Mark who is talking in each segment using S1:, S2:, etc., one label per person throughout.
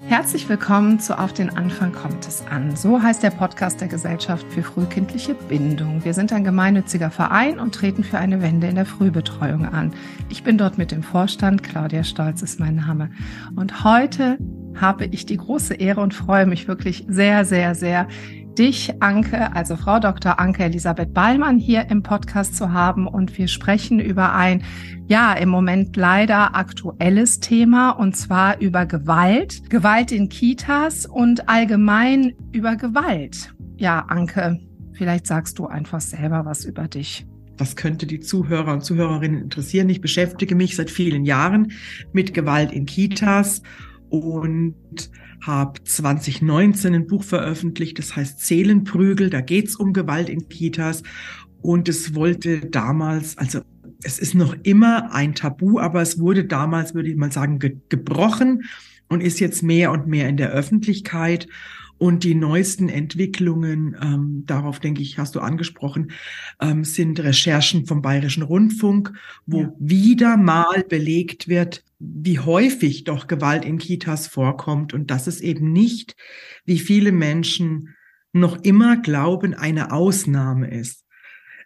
S1: Herzlich willkommen zu Auf den Anfang kommt es an. So heißt der Podcast der Gesellschaft für frühkindliche Bindung. Wir sind ein gemeinnütziger Verein und treten für eine Wende in der Frühbetreuung an. Ich bin dort mit dem Vorstand. Claudia Stolz ist mein Name. Und heute habe ich die große Ehre und freue mich wirklich sehr, sehr, sehr, dich, Anke, also Frau Dr. Anke Elisabeth Ballmann hier im Podcast zu haben. Und wir sprechen über ein, ja, im Moment leider aktuelles Thema und zwar über Gewalt, Gewalt in Kitas und allgemein über Gewalt. Ja, Anke, vielleicht sagst du einfach selber was über dich.
S2: Was könnte die Zuhörer und Zuhörerinnen interessieren? Ich beschäftige mich seit vielen Jahren mit Gewalt in Kitas und habe 2019 ein Buch veröffentlicht, das heißt Seelenprügel, da geht's um Gewalt in Kitas. Und es wollte damals, also es ist noch immer ein Tabu, aber es wurde damals, würde ich mal sagen, ge gebrochen und ist jetzt mehr und mehr in der Öffentlichkeit. Und die neuesten Entwicklungen, ähm, darauf denke ich, hast du angesprochen, ähm, sind Recherchen vom Bayerischen Rundfunk, wo ja. wieder mal belegt wird, wie häufig doch Gewalt in Kitas vorkommt und dass es eben nicht, wie viele Menschen noch immer glauben, eine Ausnahme ist.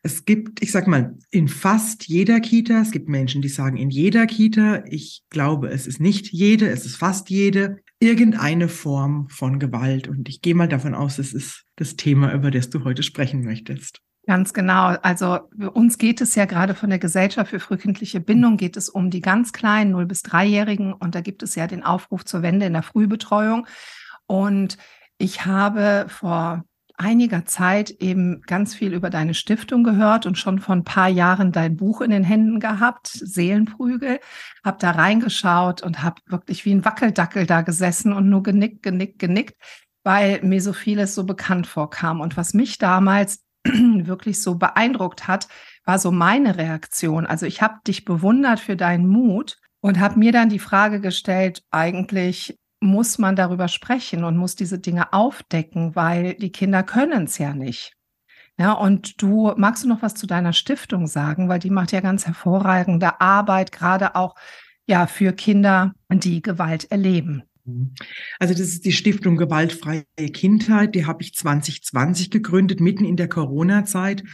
S2: Es gibt, ich sag mal, in fast jeder Kita, es gibt Menschen, die sagen in jeder Kita, ich glaube, es ist nicht jede, es ist fast jede, irgendeine Form von Gewalt. Und ich gehe mal davon aus, es ist das Thema, über das du heute sprechen möchtest.
S1: Ganz genau. Also uns geht es ja gerade von der Gesellschaft für frühkindliche Bindung geht es um die ganz kleinen 0 bis 3-Jährigen und da gibt es ja den Aufruf zur Wende in der Frühbetreuung. Und ich habe vor einiger Zeit eben ganz viel über deine Stiftung gehört und schon vor ein paar Jahren dein Buch in den Händen gehabt, Seelenprügel, habe da reingeschaut und habe wirklich wie ein Wackeldackel da gesessen und nur genickt, genickt, genickt, weil mir so vieles so bekannt vorkam. Und was mich damals wirklich so beeindruckt hat, war so meine Reaktion. Also ich habe dich bewundert für deinen Mut und habe mir dann die Frage gestellt, eigentlich muss man darüber sprechen und muss diese Dinge aufdecken, weil die Kinder können es ja nicht. Ja, und du magst du noch was zu deiner Stiftung sagen, weil die macht ja ganz hervorragende Arbeit, gerade auch ja für Kinder, die Gewalt erleben.
S2: Also das ist die Stiftung Gewaltfreie Kindheit, die habe ich 2020 gegründet, mitten in der Corona-Zeit,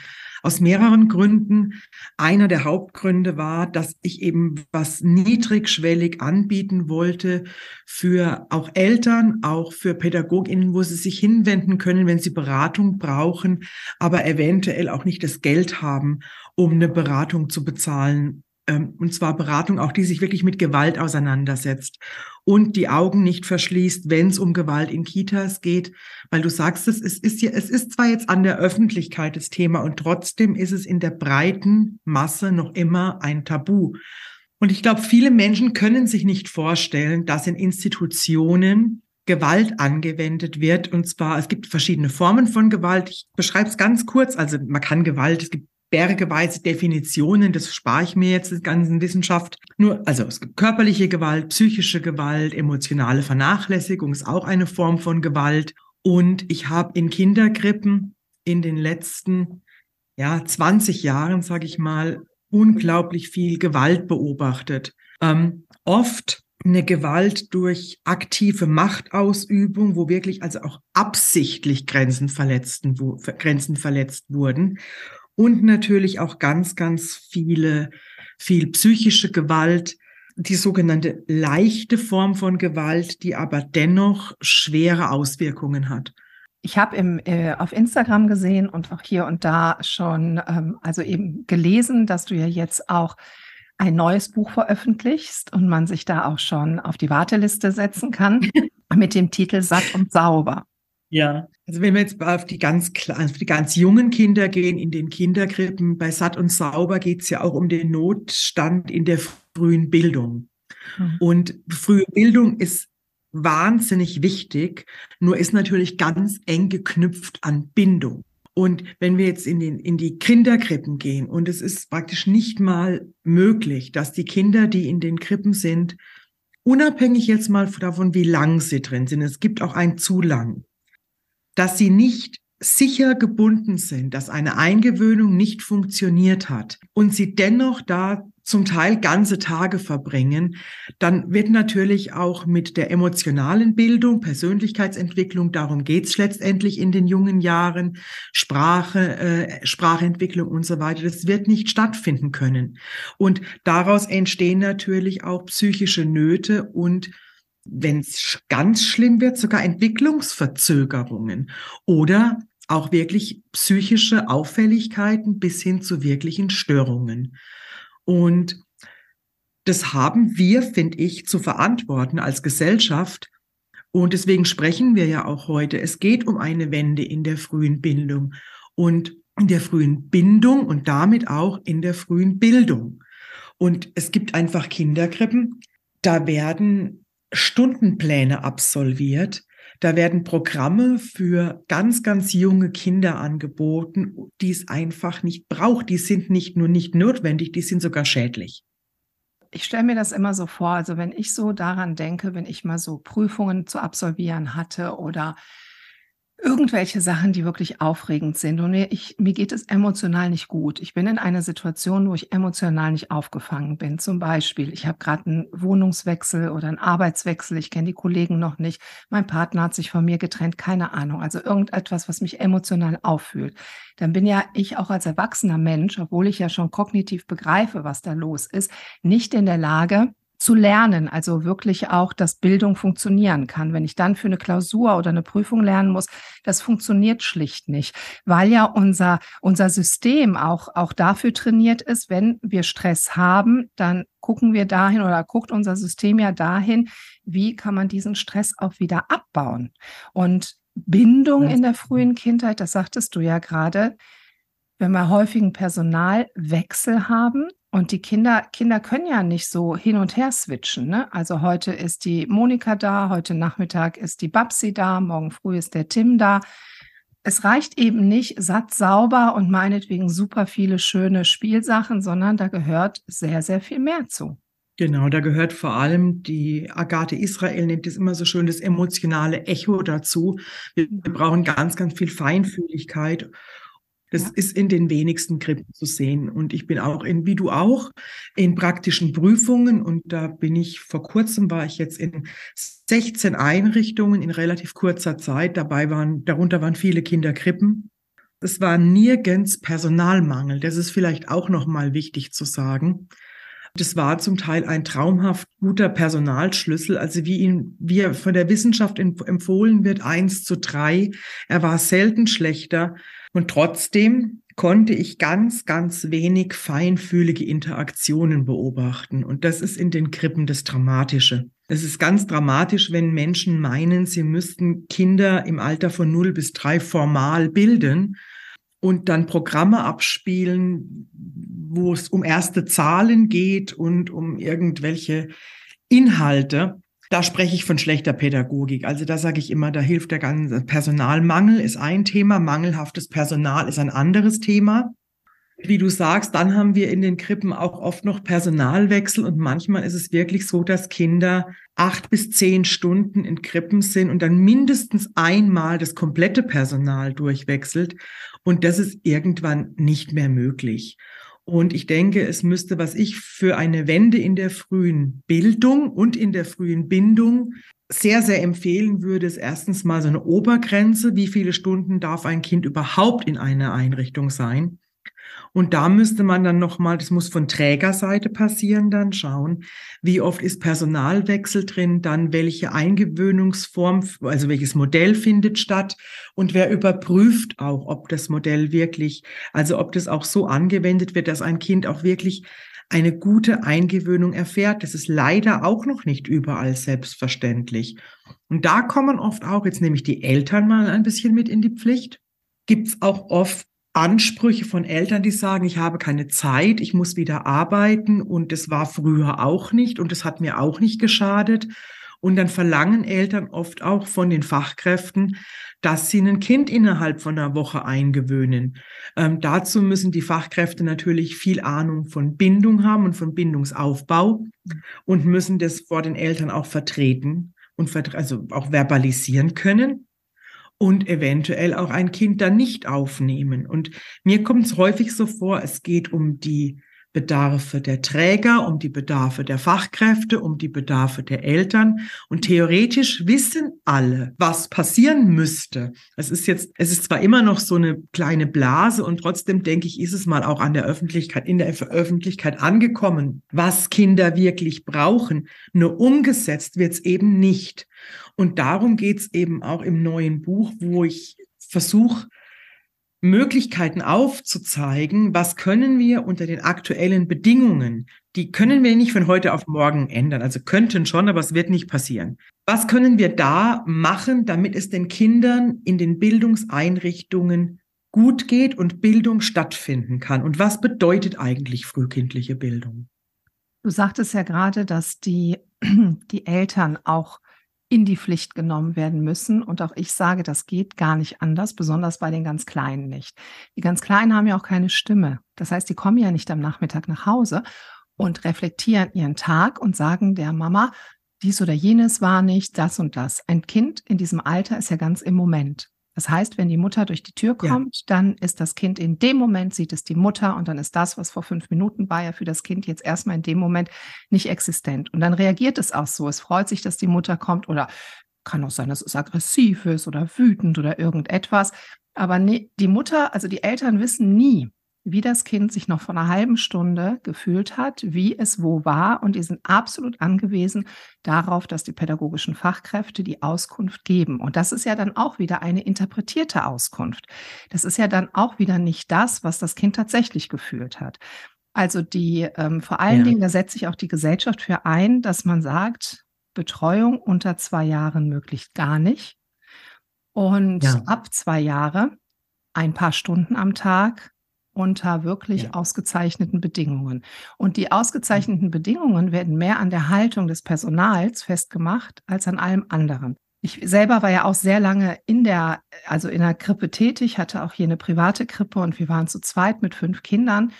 S2: aus mehreren Gründen. Einer der Hauptgründe war, dass ich eben was niedrigschwellig anbieten wollte für auch Eltern, auch für Pädagoginnen, wo sie sich hinwenden können, wenn sie Beratung brauchen, aber eventuell auch nicht das Geld haben, um eine Beratung zu bezahlen und zwar Beratung auch, die sich wirklich mit Gewalt auseinandersetzt und die Augen nicht verschließt, wenn es um Gewalt in Kitas geht, weil du sagst, es ist, ist ja, es ist zwar jetzt an der Öffentlichkeit das Thema und trotzdem ist es in der breiten Masse noch immer ein Tabu. Und ich glaube, viele Menschen können sich nicht vorstellen, dass in Institutionen Gewalt angewendet wird. Und zwar, es gibt verschiedene Formen von Gewalt. Ich beschreibe es ganz kurz. Also man kann Gewalt, es gibt bergeweise Definitionen, das spare ich mir jetzt, die ganzen Wissenschaft. Nur, also es gibt körperliche Gewalt, psychische Gewalt, emotionale Vernachlässigung ist auch eine Form von Gewalt. Und ich habe in Kinderkrippen in den letzten ja, 20 Jahren, sage ich mal, unglaublich viel Gewalt beobachtet. Ähm, oft eine Gewalt durch aktive Machtausübung, wo wirklich also auch absichtlich Grenzen, verletzten, wo, Grenzen verletzt wurden und natürlich auch ganz, ganz viele, viel psychische Gewalt, die sogenannte leichte Form von Gewalt, die aber dennoch schwere Auswirkungen hat.
S1: Ich habe äh, auf Instagram gesehen und auch hier und da schon, ähm, also eben gelesen, dass du ja jetzt auch ein neues Buch veröffentlichst und man sich da auch schon auf die Warteliste setzen kann mit dem Titel Satt und Sauber.
S2: Ja, also wenn wir jetzt auf die ganz auf die ganz jungen Kinder gehen, in den Kinderkrippen, bei Satt und Sauber geht es ja auch um den Notstand in der frühen Bildung. Mhm. Und frühe Bildung ist wahnsinnig wichtig, nur ist natürlich ganz eng geknüpft an Bindung. Und wenn wir jetzt in, den, in die Kinderkrippen gehen und es ist praktisch nicht mal möglich, dass die Kinder, die in den Krippen sind, unabhängig jetzt mal davon, wie lang sie drin sind, es gibt auch ein zu lang, dass sie nicht sicher gebunden sind, dass eine Eingewöhnung nicht funktioniert hat und sie dennoch da zum Teil ganze Tage verbringen, dann wird natürlich auch mit der emotionalen Bildung, Persönlichkeitsentwicklung, darum geht's letztendlich in den jungen Jahren, Sprache, äh, Sprachentwicklung und so weiter, das wird nicht stattfinden können. Und daraus entstehen natürlich auch psychische Nöte und wenn es ganz schlimm wird, sogar Entwicklungsverzögerungen oder auch wirklich psychische Auffälligkeiten bis hin zu wirklichen Störungen. Und das haben wir, finde ich, zu verantworten als Gesellschaft. Und deswegen sprechen wir ja auch heute. Es geht um eine Wende in der frühen Bindung und in der frühen Bindung und damit auch in der frühen Bildung. Und es gibt einfach Kinderkrippen, da werden Stundenpläne absolviert, da werden Programme für ganz, ganz junge Kinder angeboten, die es einfach nicht braucht. Die sind nicht nur nicht notwendig, die sind sogar schädlich.
S1: Ich stelle mir das immer so vor, also wenn ich so daran denke, wenn ich mal so Prüfungen zu absolvieren hatte oder irgendwelche Sachen, die wirklich aufregend sind. Und mir, ich, mir geht es emotional nicht gut. Ich bin in einer Situation, wo ich emotional nicht aufgefangen bin. Zum Beispiel, ich habe gerade einen Wohnungswechsel oder einen Arbeitswechsel. Ich kenne die Kollegen noch nicht. Mein Partner hat sich von mir getrennt. Keine Ahnung. Also irgendetwas, was mich emotional auffühlt. Dann bin ja ich auch als erwachsener Mensch, obwohl ich ja schon kognitiv begreife, was da los ist, nicht in der Lage, zu lernen, also wirklich auch, dass Bildung funktionieren kann. Wenn ich dann für eine Klausur oder eine Prüfung lernen muss, das funktioniert schlicht nicht, weil ja unser, unser System auch, auch dafür trainiert ist, wenn wir Stress haben, dann gucken wir dahin oder guckt unser System ja dahin, wie kann man diesen Stress auch wieder abbauen. Und Bindung in der frühen Kindheit, das sagtest du ja gerade, wenn wir häufigen Personalwechsel haben, und die Kinder, Kinder können ja nicht so hin und her switchen. Ne? Also heute ist die Monika da, heute Nachmittag ist die Babsi da, morgen früh ist der Tim da. Es reicht eben nicht satt, sauber und meinetwegen super viele schöne Spielsachen, sondern da gehört sehr, sehr viel mehr zu.
S2: Genau, da gehört vor allem die Agathe Israel nennt es immer so schön das emotionale Echo dazu. Wir, wir brauchen ganz, ganz viel Feinfühligkeit das ja. ist in den wenigsten Krippen zu sehen. Und ich bin auch in, wie du auch, in praktischen Prüfungen. Und da bin ich, vor kurzem war ich jetzt in 16 Einrichtungen in relativ kurzer Zeit. Dabei waren, darunter waren viele Kinderkrippen. Es war nirgends Personalmangel. Das ist vielleicht auch nochmal wichtig zu sagen. Das war zum Teil ein traumhaft guter Personalschlüssel, also wie ihn, wie er von der Wissenschaft empfohlen wird, eins zu drei. Er war selten schlechter. Und trotzdem konnte ich ganz, ganz wenig feinfühlige Interaktionen beobachten. Und das ist in den Krippen das Dramatische. Es ist ganz dramatisch, wenn Menschen meinen, sie müssten Kinder im Alter von 0 bis 3 formal bilden und dann Programme abspielen, wo es um erste Zahlen geht und um irgendwelche Inhalte. Da spreche ich von schlechter Pädagogik. Also da sage ich immer, da hilft der ganze Personalmangel ist ein Thema, mangelhaftes Personal ist ein anderes Thema. Wie du sagst, dann haben wir in den Krippen auch oft noch Personalwechsel und manchmal ist es wirklich so, dass Kinder acht bis zehn Stunden in Krippen sind und dann mindestens einmal das komplette Personal durchwechselt und das ist irgendwann nicht mehr möglich. Und ich denke, es müsste, was ich für eine Wende in der frühen Bildung und in der frühen Bindung sehr, sehr empfehlen würde, ist erstens mal so eine Obergrenze. Wie viele Stunden darf ein Kind überhaupt in einer Einrichtung sein? Und da müsste man dann nochmal, das muss von Trägerseite passieren, dann schauen, wie oft ist Personalwechsel drin, dann welche Eingewöhnungsform, also welches Modell findet statt und wer überprüft auch, ob das Modell wirklich, also ob das auch so angewendet wird, dass ein Kind auch wirklich eine gute Eingewöhnung erfährt. Das ist leider auch noch nicht überall selbstverständlich. Und da kommen oft auch, jetzt nehme ich die Eltern mal ein bisschen mit in die Pflicht, gibt es auch oft Ansprüche von Eltern, die sagen, ich habe keine Zeit, ich muss wieder arbeiten und das war früher auch nicht und das hat mir auch nicht geschadet. Und dann verlangen Eltern oft auch von den Fachkräften, dass sie ein Kind innerhalb von einer Woche eingewöhnen. Ähm, dazu müssen die Fachkräfte natürlich viel Ahnung von Bindung haben und von Bindungsaufbau und müssen das vor den Eltern auch vertreten und also auch verbalisieren können und eventuell auch ein Kind dann nicht aufnehmen. Und mir kommt es häufig so vor, es geht um die Bedarfe der Träger, um die Bedarfe der Fachkräfte, um die Bedarfe der Eltern. Und theoretisch wissen alle, was passieren müsste. Es ist jetzt, es ist zwar immer noch so eine kleine Blase und trotzdem denke ich, ist es mal auch an der Öffentlichkeit, in der Öffentlichkeit angekommen, was Kinder wirklich brauchen. Nur umgesetzt wird es eben nicht. Und darum geht es eben auch im neuen Buch, wo ich versuche, Möglichkeiten aufzuzeigen, was können wir unter den aktuellen Bedingungen, die können wir nicht von heute auf morgen ändern, also könnten schon, aber es wird nicht passieren. Was können wir da machen, damit es den Kindern in den Bildungseinrichtungen gut geht und Bildung stattfinden kann? Und was bedeutet eigentlich frühkindliche Bildung?
S1: Du sagtest ja gerade, dass die, die Eltern auch in die Pflicht genommen werden müssen. Und auch ich sage, das geht gar nicht anders, besonders bei den ganz Kleinen nicht. Die ganz Kleinen haben ja auch keine Stimme. Das heißt, die kommen ja nicht am Nachmittag nach Hause und reflektieren ihren Tag und sagen der Mama, dies oder jenes war nicht, das und das. Ein Kind in diesem Alter ist ja ganz im Moment. Das heißt, wenn die Mutter durch die Tür kommt, ja. dann ist das Kind in dem Moment, sieht es die Mutter und dann ist das, was vor fünf Minuten war, ja für das Kind jetzt erstmal in dem Moment nicht existent. Und dann reagiert es auch so. Es freut sich, dass die Mutter kommt oder kann auch sein, dass es aggressiv ist oder wütend oder irgendetwas. Aber die Mutter, also die Eltern wissen nie, wie das Kind sich noch vor einer halben Stunde gefühlt hat, wie es wo war. Und die sind absolut angewiesen darauf, dass die pädagogischen Fachkräfte die Auskunft geben. Und das ist ja dann auch wieder eine interpretierte Auskunft. Das ist ja dann auch wieder nicht das, was das Kind tatsächlich gefühlt hat. Also die, ähm, vor allen ja. Dingen, da setzt sich auch die Gesellschaft für ein, dass man sagt, Betreuung unter zwei Jahren möglichst gar nicht. Und ja. ab zwei Jahre ein paar Stunden am Tag unter wirklich ja. ausgezeichneten Bedingungen. Und die ausgezeichneten Bedingungen werden mehr an der Haltung des Personals festgemacht als an allem anderen. Ich selber war ja auch sehr lange in der, also in der Krippe tätig, hatte auch hier eine private Krippe und wir waren zu zweit mit fünf Kindern.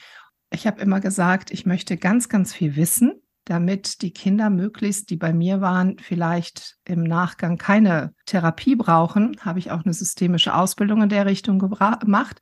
S1: Ich habe immer gesagt, ich möchte ganz, ganz viel wissen, damit die Kinder möglichst, die bei mir waren, vielleicht im Nachgang keine Therapie brauchen. Habe ich auch eine systemische Ausbildung in der Richtung gemacht.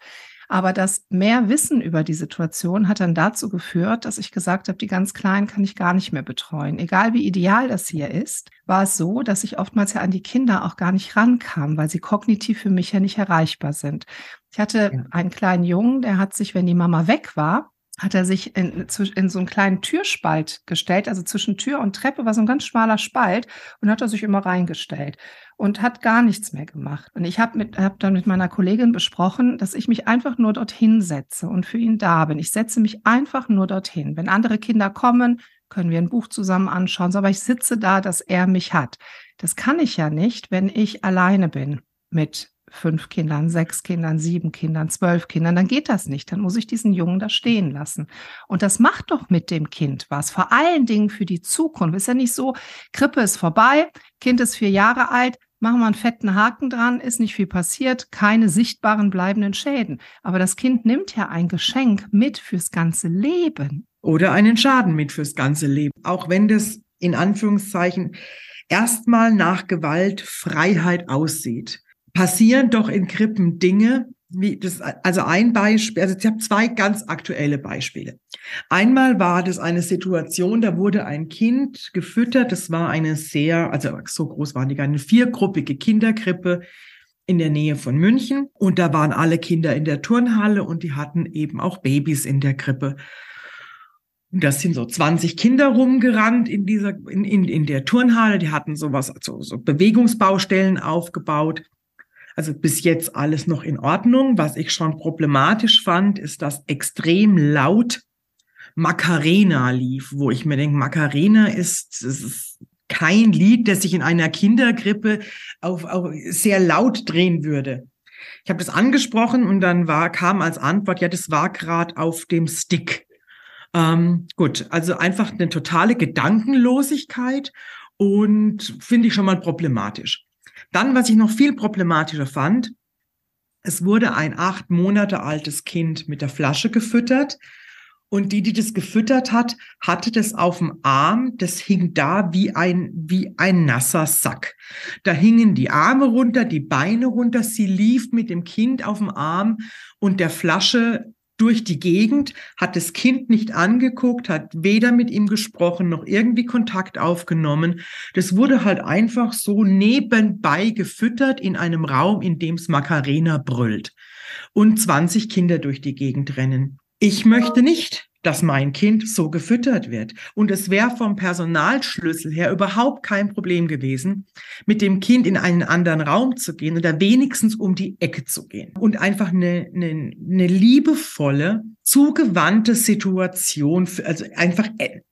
S1: Aber das mehr Wissen über die Situation hat dann dazu geführt, dass ich gesagt habe, die ganz Kleinen kann ich gar nicht mehr betreuen. Egal wie ideal das hier ist, war es so, dass ich oftmals ja an die Kinder auch gar nicht rankam, weil sie kognitiv für mich ja nicht erreichbar sind. Ich hatte ja. einen kleinen Jungen, der hat sich, wenn die Mama weg war, hat er sich in, in so einen kleinen Türspalt gestellt, also zwischen Tür und Treppe war so ein ganz schmaler Spalt und hat er sich immer reingestellt und hat gar nichts mehr gemacht. Und ich habe hab dann mit meiner Kollegin besprochen, dass ich mich einfach nur dorthin setze und für ihn da bin. Ich setze mich einfach nur dorthin. Wenn andere Kinder kommen, können wir ein Buch zusammen anschauen, aber ich sitze da, dass er mich hat. Das kann ich ja nicht, wenn ich alleine bin mit fünf Kindern, sechs Kindern, sieben Kindern, zwölf Kindern, dann geht das nicht. Dann muss ich diesen Jungen da stehen lassen. Und das macht doch mit dem Kind was. Vor allen Dingen für die Zukunft. Ist ja nicht so, Krippe ist vorbei, Kind ist vier Jahre alt, machen wir einen fetten Haken dran, ist nicht viel passiert, keine sichtbaren bleibenden Schäden. Aber das Kind nimmt ja ein Geschenk mit fürs ganze Leben.
S2: Oder einen Schaden mit fürs ganze Leben. Auch wenn das in Anführungszeichen erstmal nach Gewalt Freiheit aussieht, passieren doch in Krippen Dinge, wie das, also ein Beispiel, also ich habe zwei ganz aktuelle Beispiele. Einmal war das eine Situation, da wurde ein Kind gefüttert, das war eine sehr, also so groß waren die gar eine viergruppige Kinderkrippe in der Nähe von München und da waren alle Kinder in der Turnhalle und die hatten eben auch Babys in der Krippe. Und das sind so 20 Kinder rumgerannt in dieser, in, in, in der Turnhalle, die hatten sowas, also so Bewegungsbaustellen aufgebaut. Also bis jetzt alles noch in Ordnung. Was ich schon problematisch fand, ist, dass extrem laut Macarena lief, wo ich mir denke, Macarena ist, ist kein Lied, das sich in einer Kindergrippe auf, auf sehr laut drehen würde. Ich habe das angesprochen und dann war, kam als Antwort, ja, das war gerade auf dem Stick. Ähm, gut, also einfach eine totale Gedankenlosigkeit und finde ich schon mal problematisch. Dann, was ich noch viel problematischer fand, es wurde ein acht Monate altes Kind mit der Flasche gefüttert. Und die, die das gefüttert hat, hatte das auf dem Arm. Das hing da wie ein, wie ein nasser Sack. Da hingen die Arme runter, die Beine runter. Sie lief mit dem Kind auf dem Arm und der Flasche durch die Gegend, hat das Kind nicht angeguckt, hat weder mit ihm gesprochen noch irgendwie Kontakt aufgenommen. Das wurde halt einfach so nebenbei gefüttert in einem Raum, in dem es Macarena brüllt und 20 Kinder durch die Gegend rennen. Ich möchte nicht, dass mein Kind so gefüttert wird. Und es wäre vom Personalschlüssel her überhaupt kein Problem gewesen, mit dem Kind in einen anderen Raum zu gehen oder wenigstens um die Ecke zu gehen und einfach eine, eine, eine liebevolle, zugewandte Situation, also einfach e-,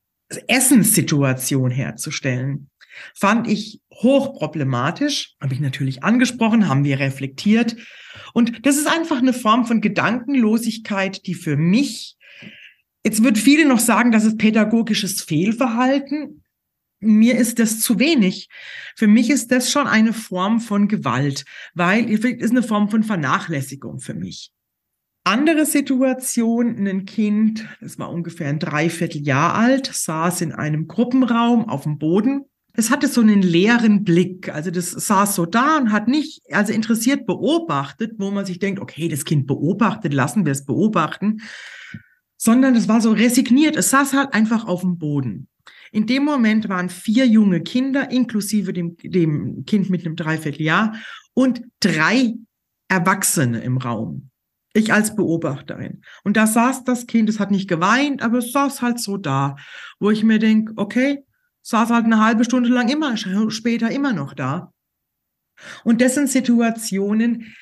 S2: Essenssituation herzustellen. Fand ich hochproblematisch, habe ich natürlich angesprochen, haben wir reflektiert. Und das ist einfach eine Form von Gedankenlosigkeit, die für mich Jetzt wird viele noch sagen, das ist pädagogisches Fehlverhalten. Mir ist das zu wenig. Für mich ist das schon eine Form von Gewalt, weil es ist eine Form von Vernachlässigung für mich. Andere Situation, ein Kind, das war ungefähr ein Dreivierteljahr alt, saß in einem Gruppenraum auf dem Boden. Es hatte so einen leeren Blick. Also das saß so da und hat nicht, also interessiert beobachtet, wo man sich denkt, okay, das Kind beobachtet, lassen wir es beobachten sondern es war so resigniert. Es saß halt einfach auf dem Boden. In dem Moment waren vier junge Kinder, inklusive dem, dem Kind mit einem Dreivierteljahr und drei Erwachsene im Raum. Ich als Beobachterin. Und da saß das Kind, es hat nicht geweint, aber es saß halt so da, wo ich mir denke, okay, saß halt eine halbe Stunde lang immer, später immer noch da. Und das sind Situationen,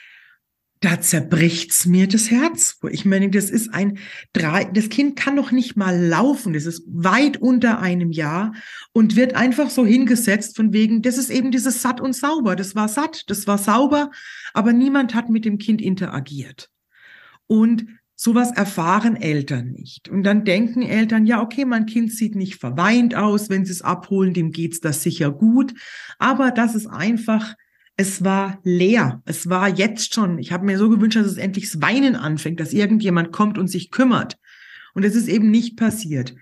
S2: da zerbricht's mir das Herz. Ich meine, das ist ein drei, das Kind kann noch nicht mal laufen. Das ist weit unter einem Jahr und wird einfach so hingesetzt von wegen, das ist eben dieses satt und sauber. Das war satt, das war sauber, aber niemand hat mit dem Kind interagiert. Und sowas erfahren Eltern nicht. Und dann denken Eltern, ja, okay, mein Kind sieht nicht verweint aus, wenn sie es abholen, dem geht's das sicher gut. Aber das ist einfach es war leer. Es war jetzt schon. Ich habe mir so gewünscht, dass es endlich das Weinen anfängt, dass irgendjemand kommt und sich kümmert. Und es ist eben nicht passiert.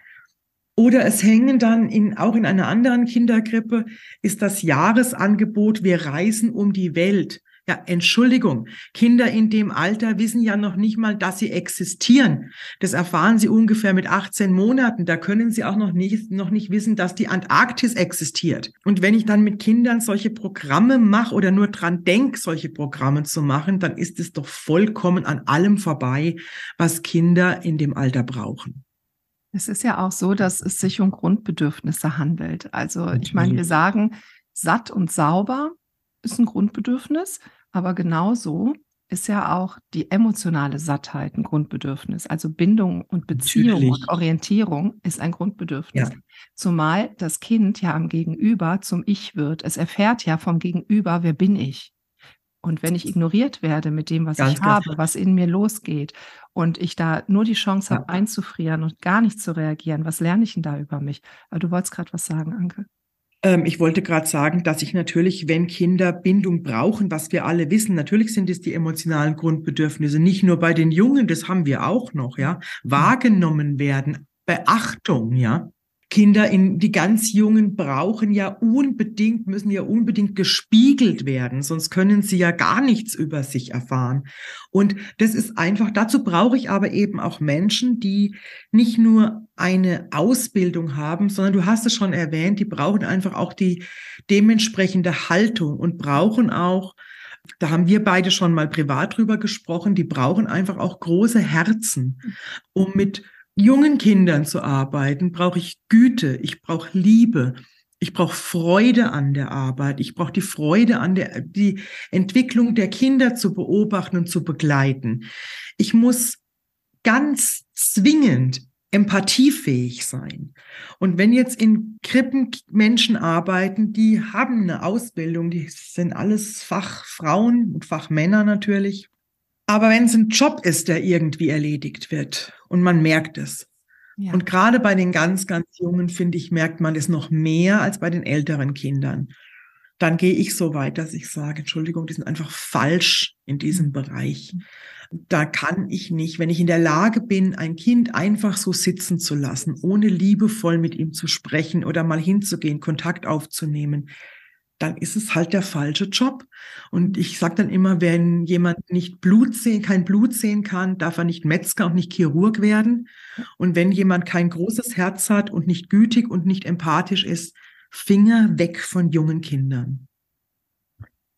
S2: Oder es hängen dann in, auch in einer anderen Kindergrippe ist das Jahresangebot, wir reisen um die Welt. Ja, Entschuldigung, Kinder in dem Alter wissen ja noch nicht mal, dass sie existieren. Das erfahren sie ungefähr mit 18 Monaten. Da können sie auch noch nicht, noch nicht wissen, dass die Antarktis existiert. Und wenn ich dann mit Kindern solche Programme mache oder nur dran denke, solche Programme zu machen, dann ist es doch vollkommen an allem vorbei, was Kinder in dem Alter brauchen.
S1: Es ist ja auch so, dass es sich um Grundbedürfnisse handelt. Also ich meine, wir sagen, satt und sauber ist ein Grundbedürfnis, aber genauso ist ja auch die emotionale Sattheit ein Grundbedürfnis. Also Bindung und Beziehung Natürlich. und Orientierung ist ein Grundbedürfnis. Ja. Zumal das Kind ja am Gegenüber zum Ich wird. Es erfährt ja vom Gegenüber, wer bin ich? Und wenn ich ignoriert werde mit dem, was Ganz ich habe, was in mir losgeht und ich da nur die Chance ja. habe, einzufrieren und gar nicht zu reagieren, was lerne ich denn da über mich? Aber du wolltest gerade was sagen, Anke.
S2: Ähm, ich wollte gerade sagen, dass ich natürlich, wenn Kinder Bindung brauchen, was wir alle wissen, natürlich sind es die emotionalen Grundbedürfnisse, nicht nur bei den Jungen, das haben wir auch noch, ja, wahrgenommen werden, Beachtung, ja. Kinder in die ganz Jungen brauchen ja unbedingt, müssen ja unbedingt gespiegelt werden, sonst können sie ja gar nichts über sich erfahren. Und das ist einfach, dazu brauche ich aber eben auch Menschen, die nicht nur eine Ausbildung haben, sondern du hast es schon erwähnt, die brauchen einfach auch die dementsprechende Haltung und brauchen auch da haben wir beide schon mal privat drüber gesprochen. Die brauchen einfach auch große Herzen, um mit jungen Kindern zu arbeiten, brauche ich Güte, ich brauche Liebe, ich brauche Freude an der Arbeit, ich brauche die Freude an der die Entwicklung der Kinder zu beobachten und zu begleiten. Ich muss ganz zwingend empathiefähig sein. Und wenn jetzt in Krippen Menschen arbeiten, die haben eine Ausbildung, die sind alles Fachfrauen und Fachmänner natürlich, aber wenn es ein Job ist, der irgendwie erledigt wird und man merkt es. Ja. Und gerade bei den ganz, ganz Jungen, finde ich, merkt man es noch mehr als bei den älteren Kindern. Dann gehe ich so weit, dass ich sage, Entschuldigung, die sind einfach falsch in diesem mhm. Bereich. Da kann ich nicht, wenn ich in der Lage bin, ein Kind einfach so sitzen zu lassen, ohne liebevoll mit ihm zu sprechen oder mal hinzugehen, Kontakt aufzunehmen, dann ist es halt der falsche Job. Und ich sage dann immer, wenn jemand nicht Blut sehen, kein Blut sehen kann, darf er nicht Metzger und nicht Chirurg werden. Und wenn jemand kein großes Herz hat und nicht gütig und nicht empathisch ist, Finger weg von jungen Kindern.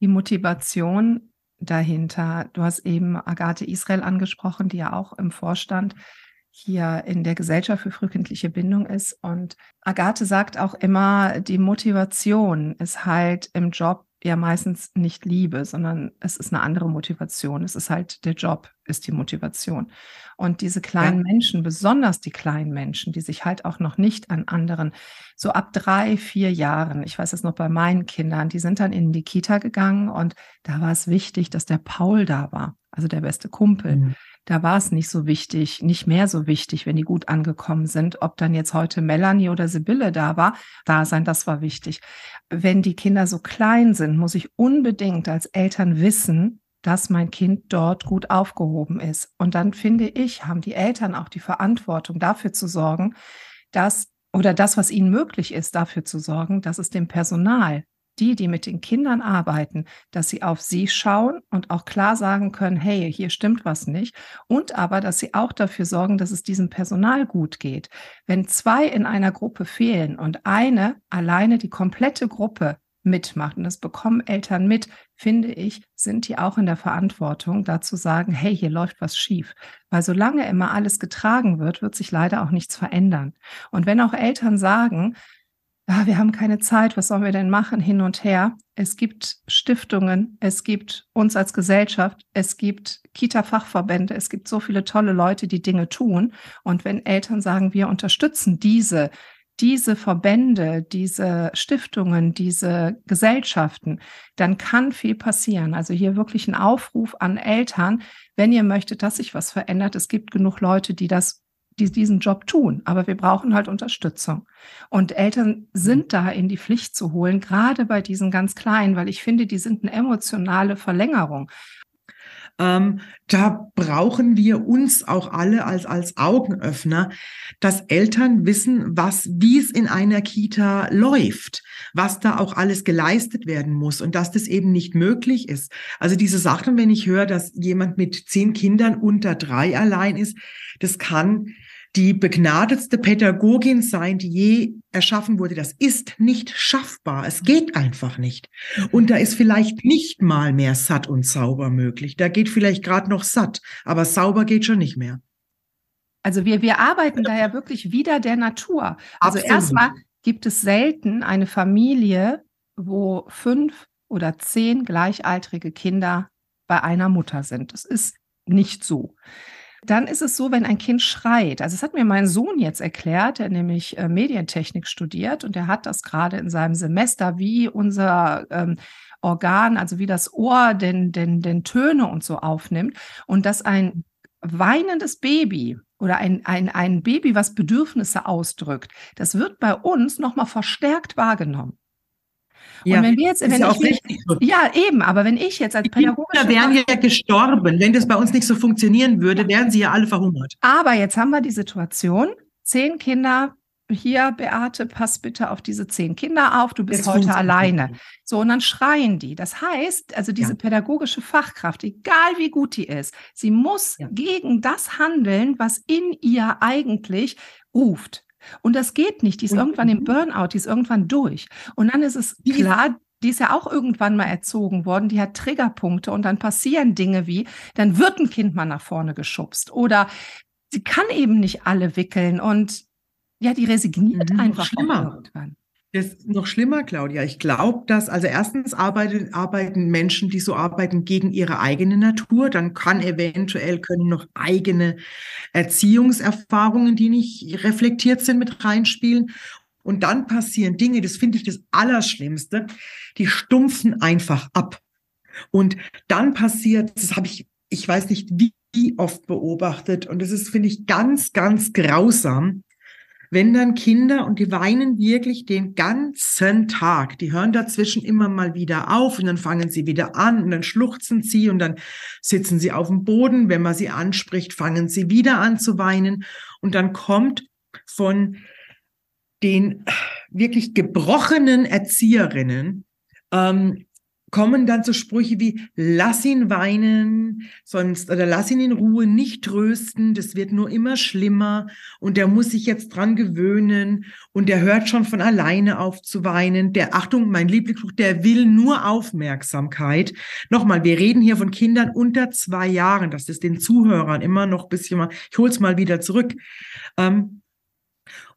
S1: Die Motivation dahinter, du hast eben Agathe Israel angesprochen, die ja auch im Vorstand hier in der Gesellschaft für frühkindliche Bindung ist. Und Agathe sagt auch immer, die Motivation ist halt im Job ja meistens nicht Liebe, sondern es ist eine andere Motivation. Es ist halt der Job, ist die Motivation. Und diese kleinen ja. Menschen, besonders die kleinen Menschen, die sich halt auch noch nicht an anderen, so ab drei, vier Jahren, ich weiß es noch bei meinen Kindern, die sind dann in die Kita gegangen und da war es wichtig, dass der Paul da war, also der beste Kumpel. Mhm da war es nicht so wichtig, nicht mehr so wichtig, wenn die gut angekommen sind. Ob dann jetzt heute Melanie oder Sibylle da war, da sein, das war wichtig. Wenn die Kinder so klein sind, muss ich unbedingt als Eltern wissen, dass mein Kind dort gut aufgehoben ist. Und dann finde ich, haben die Eltern auch die Verantwortung dafür zu sorgen, dass oder das, was ihnen möglich ist, dafür zu sorgen, dass es dem Personal die, die mit den Kindern arbeiten, dass sie auf sie schauen und auch klar sagen können, hey, hier stimmt was nicht. Und aber, dass sie auch dafür sorgen, dass es diesem Personal gut geht. Wenn zwei in einer Gruppe fehlen und eine alleine die komplette Gruppe mitmacht, und das bekommen Eltern mit, finde ich, sind die auch in der Verantwortung, dazu sagen, hey, hier läuft was schief. Weil solange immer alles getragen wird, wird sich leider auch nichts verändern. Und wenn auch Eltern sagen, ah, wir haben keine Zeit, was sollen wir denn machen, hin und her. Es gibt Stiftungen, es gibt uns als Gesellschaft, es gibt Kita-Fachverbände, es gibt so viele tolle Leute, die Dinge tun. Und wenn Eltern sagen, wir unterstützen diese, diese Verbände, diese Stiftungen, diese Gesellschaften, dann kann viel passieren. Also hier wirklich ein Aufruf an Eltern, wenn ihr möchtet, dass sich was verändert. Es gibt genug Leute, die das die diesen Job tun. Aber wir brauchen halt Unterstützung. Und Eltern sind mhm. da in die Pflicht zu holen, gerade bei diesen ganz Kleinen, weil ich finde, die sind eine emotionale Verlängerung.
S2: Ähm, da brauchen wir uns auch alle als, als Augenöffner, dass Eltern wissen, was, wie es in einer Kita läuft, was da auch alles geleistet werden muss und dass das eben nicht möglich ist. Also diese Sachen, wenn ich höre, dass jemand mit zehn Kindern unter drei allein ist, das kann die begnadetste Pädagogin sein, die je erschaffen wurde. Das ist nicht schaffbar. Es geht einfach nicht. Und da ist vielleicht nicht mal mehr satt und sauber möglich. Da geht vielleicht gerade noch satt, aber sauber geht schon nicht mehr.
S1: Also wir, wir arbeiten da ja wirklich wieder der Natur. Also Absolut. erstmal gibt es selten eine Familie, wo fünf oder zehn gleichaltrige Kinder bei einer Mutter sind. Das ist nicht so. Dann ist es so, wenn ein Kind schreit. Also es hat mir mein Sohn jetzt erklärt, der nämlich äh, Medientechnik studiert und der hat das gerade in seinem Semester, wie unser ähm, Organ, also wie das Ohr den, den, den Töne und so aufnimmt und dass ein weinendes Baby oder ein, ein, ein Baby, was Bedürfnisse ausdrückt, das wird bei uns nochmal verstärkt wahrgenommen.
S2: Ja, und wenn wir jetzt, wenn ja, ich,
S1: ja, eben, aber wenn ich jetzt als Pädagogin.
S2: Die wären ja gestorben. Wenn das bei uns nicht so funktionieren würde, wären sie ja alle verhungert.
S1: Aber jetzt haben wir die Situation, zehn Kinder, hier, Beate, pass bitte auf diese zehn Kinder auf, du bist heute alleine. So, und dann schreien die. Das heißt, also diese ja. pädagogische Fachkraft, egal wie gut die ist, sie muss ja. gegen das handeln, was in ihr eigentlich ruft. Und das geht nicht. Die ist irgendwann im Burnout, die ist irgendwann durch. Und dann ist es klar, die ist ja auch irgendwann mal erzogen worden, die hat Triggerpunkte und dann passieren Dinge wie, dann wird ein Kind mal nach vorne geschubst oder sie kann eben nicht alle wickeln und ja, die resigniert mhm, einfach
S2: schlimmer. irgendwann. Das ist noch schlimmer, Claudia. Ich glaube, dass, also erstens arbeiten, arbeiten Menschen, die so arbeiten, gegen ihre eigene Natur. Dann kann eventuell, können noch eigene Erziehungserfahrungen, die nicht reflektiert sind, mit reinspielen. Und dann passieren Dinge, das finde ich das Allerschlimmste, die stumpfen einfach ab. Und dann passiert, das habe ich, ich weiß nicht wie oft beobachtet, und das ist, finde ich, ganz, ganz grausam, wenn dann Kinder, und die weinen wirklich den ganzen Tag, die hören dazwischen immer mal wieder auf und dann fangen sie wieder an und dann schluchzen sie und dann sitzen sie auf dem Boden. Wenn man sie anspricht, fangen sie wieder an zu weinen. Und dann kommt von den wirklich gebrochenen Erzieherinnen ähm, kommen dann so Sprüche wie, lass ihn weinen, sonst, oder lass ihn in Ruhe, nicht trösten, das wird nur immer schlimmer und der muss sich jetzt dran gewöhnen und der hört schon von alleine auf zu weinen. Der, Achtung, mein Lieblingsspruch, der will nur Aufmerksamkeit. Nochmal, wir reden hier von Kindern unter zwei Jahren, das ist den Zuhörern immer noch ein bisschen mal, ich hol's mal wieder zurück. Ähm,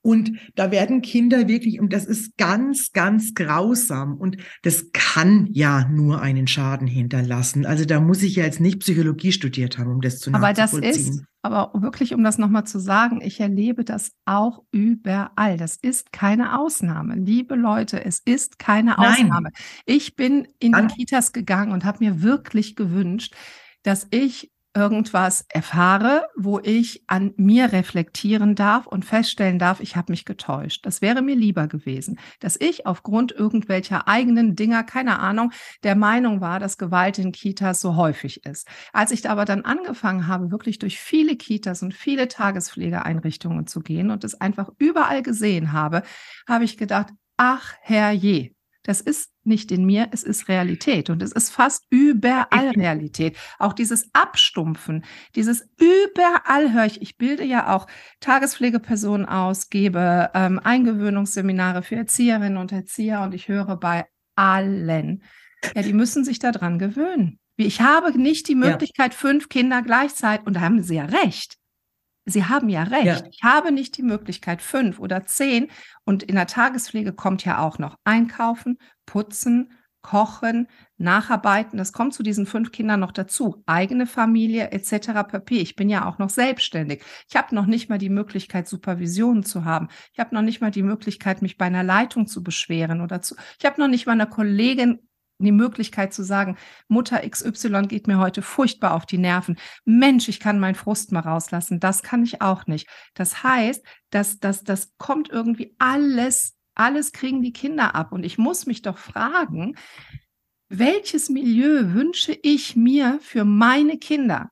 S2: und da werden Kinder wirklich, und das ist ganz, ganz grausam. Und das kann ja nur einen Schaden hinterlassen. Also da muss ich ja jetzt nicht Psychologie studiert haben, um das zu
S1: Aber das ist, aber wirklich, um das nochmal zu sagen, ich erlebe das auch überall. Das ist keine Ausnahme. Liebe Leute, es ist keine Ausnahme. Nein. Ich bin in die Kitas gegangen und habe mir wirklich gewünscht, dass ich irgendwas erfahre, wo ich an mir reflektieren darf und feststellen darf, ich habe mich getäuscht. Das wäre mir lieber gewesen, dass ich aufgrund irgendwelcher eigenen Dinger, keine Ahnung, der Meinung war, dass Gewalt in Kitas so häufig ist. Als ich aber dann angefangen habe, wirklich durch viele Kitas und viele Tagespflegeeinrichtungen zu gehen und es einfach überall gesehen habe, habe ich gedacht, ach herrje, das ist nicht in mir, es ist Realität und es ist fast überall Realität. Auch dieses Abstumpfen, dieses überall höre ich. Ich bilde ja auch Tagespflegepersonen aus, gebe ähm, Eingewöhnungsseminare für Erzieherinnen und Erzieher und ich höre bei allen, ja, die müssen sich daran gewöhnen. Ich habe nicht die Möglichkeit, ja. fünf Kinder gleichzeitig, und da haben sie ja recht. Sie haben ja recht. Ja. Ich habe nicht die Möglichkeit, fünf oder zehn. Und in der Tagespflege kommt ja auch noch Einkaufen, Putzen, Kochen, Nacharbeiten. Das kommt zu diesen fünf Kindern noch dazu. Eigene Familie etc. pp. Ich bin ja auch noch selbstständig. Ich habe noch nicht mal die Möglichkeit, Supervisionen zu haben. Ich habe noch nicht mal die Möglichkeit, mich bei einer Leitung zu beschweren oder zu. Ich habe noch nicht mal eine Kollegin die Möglichkeit zu sagen, Mutter XY geht mir heute furchtbar auf die Nerven. Mensch, ich kann meinen Frust mal rauslassen. Das kann ich auch nicht. Das heißt, dass das, das kommt irgendwie alles, alles kriegen die Kinder ab. Und ich muss mich doch fragen, welches Milieu wünsche ich mir für meine Kinder?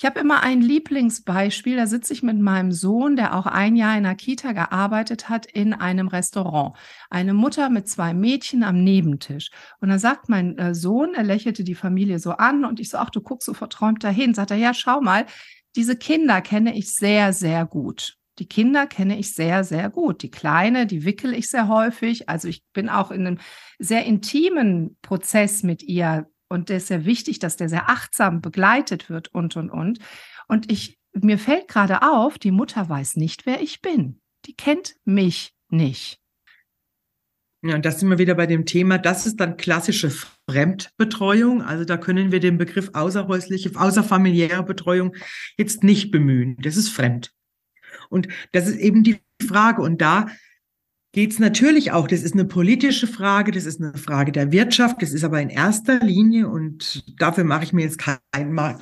S1: Ich habe immer ein Lieblingsbeispiel, da sitze ich mit meinem Sohn, der auch ein Jahr in einer Kita gearbeitet hat, in einem Restaurant. Eine Mutter mit zwei Mädchen am Nebentisch. Und da sagt mein äh, Sohn, er lächelte die Familie so an und ich so, ach, du guckst so verträumt dahin. Sagt er, ja, schau mal, diese Kinder kenne ich sehr, sehr gut. Die Kinder kenne ich sehr, sehr gut. Die Kleine, die wickel ich sehr häufig. Also ich bin auch in einem sehr intimen Prozess mit ihr und der ist sehr wichtig, dass der sehr achtsam begleitet wird und, und, und. Und ich, mir fällt gerade auf, die Mutter weiß nicht, wer ich bin. Die kennt mich nicht.
S2: Ja, und das sind wir wieder bei dem Thema, das ist dann klassische Fremdbetreuung. Also da können wir den Begriff außerhäusliche, außerfamiliäre Betreuung jetzt nicht bemühen. Das ist fremd. Und das ist eben die Frage. Und da geht es natürlich auch, das ist eine politische Frage, das ist eine Frage der Wirtschaft, das ist aber in erster Linie, und dafür mache ich mir jetzt kein,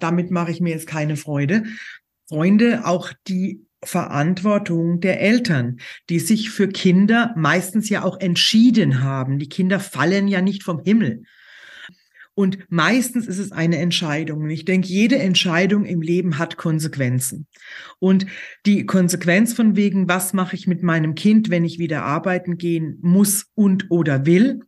S2: damit mache ich mir jetzt keine Freude, Freunde, auch die Verantwortung der Eltern, die sich für Kinder meistens ja auch entschieden haben. Die Kinder fallen ja nicht vom Himmel. Und meistens ist es eine Entscheidung. Und ich denke, jede Entscheidung im Leben hat Konsequenzen. Und die Konsequenz von wegen, was mache ich mit meinem Kind, wenn ich wieder arbeiten gehen muss und oder will,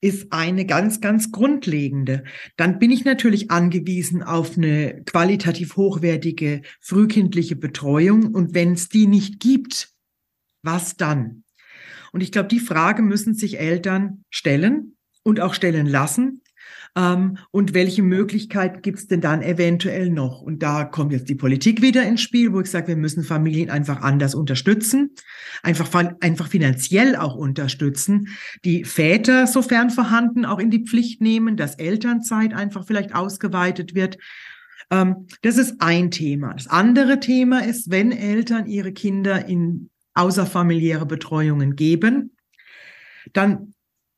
S2: ist eine ganz, ganz grundlegende. Dann bin ich natürlich angewiesen auf eine qualitativ hochwertige frühkindliche Betreuung. Und wenn es die nicht gibt, was dann? Und ich glaube, die Frage müssen sich Eltern stellen und auch stellen lassen ähm, und welche Möglichkeiten gibt es denn dann eventuell noch? Und da kommt jetzt die Politik wieder ins Spiel, wo ich sage, wir müssen Familien einfach anders unterstützen, einfach, einfach finanziell auch unterstützen, die Väter, sofern vorhanden, auch in die Pflicht nehmen, dass Elternzeit einfach vielleicht ausgeweitet wird. Ähm, das ist ein Thema. Das andere Thema ist, wenn Eltern ihre Kinder in außerfamiliäre Betreuungen geben, dann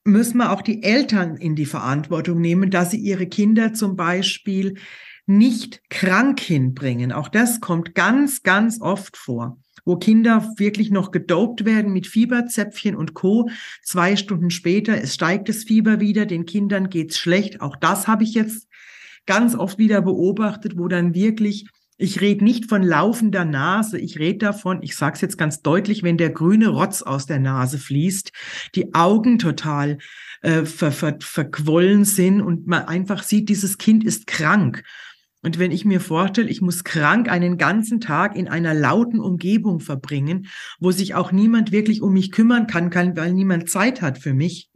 S2: müssen wir auch die Eltern in die Verantwortung nehmen, dass sie ihre Kinder zum Beispiel nicht krank hinbringen. Auch das kommt ganz, ganz oft vor, wo Kinder wirklich noch gedopt werden mit Fieberzäpfchen und Co. Zwei Stunden später, es steigt das Fieber wieder, den Kindern geht's schlecht. Auch das habe ich jetzt ganz oft wieder beobachtet, wo dann wirklich ich rede nicht von laufender Nase, ich rede davon, ich sage es jetzt ganz deutlich, wenn der grüne Rotz aus der Nase fließt, die Augen total äh, ver, ver, verquollen sind und man einfach sieht, dieses Kind ist krank. Und wenn ich mir vorstelle, ich muss krank einen ganzen Tag in einer lauten Umgebung verbringen, wo sich auch niemand wirklich um mich kümmern kann, kann weil niemand Zeit hat für mich,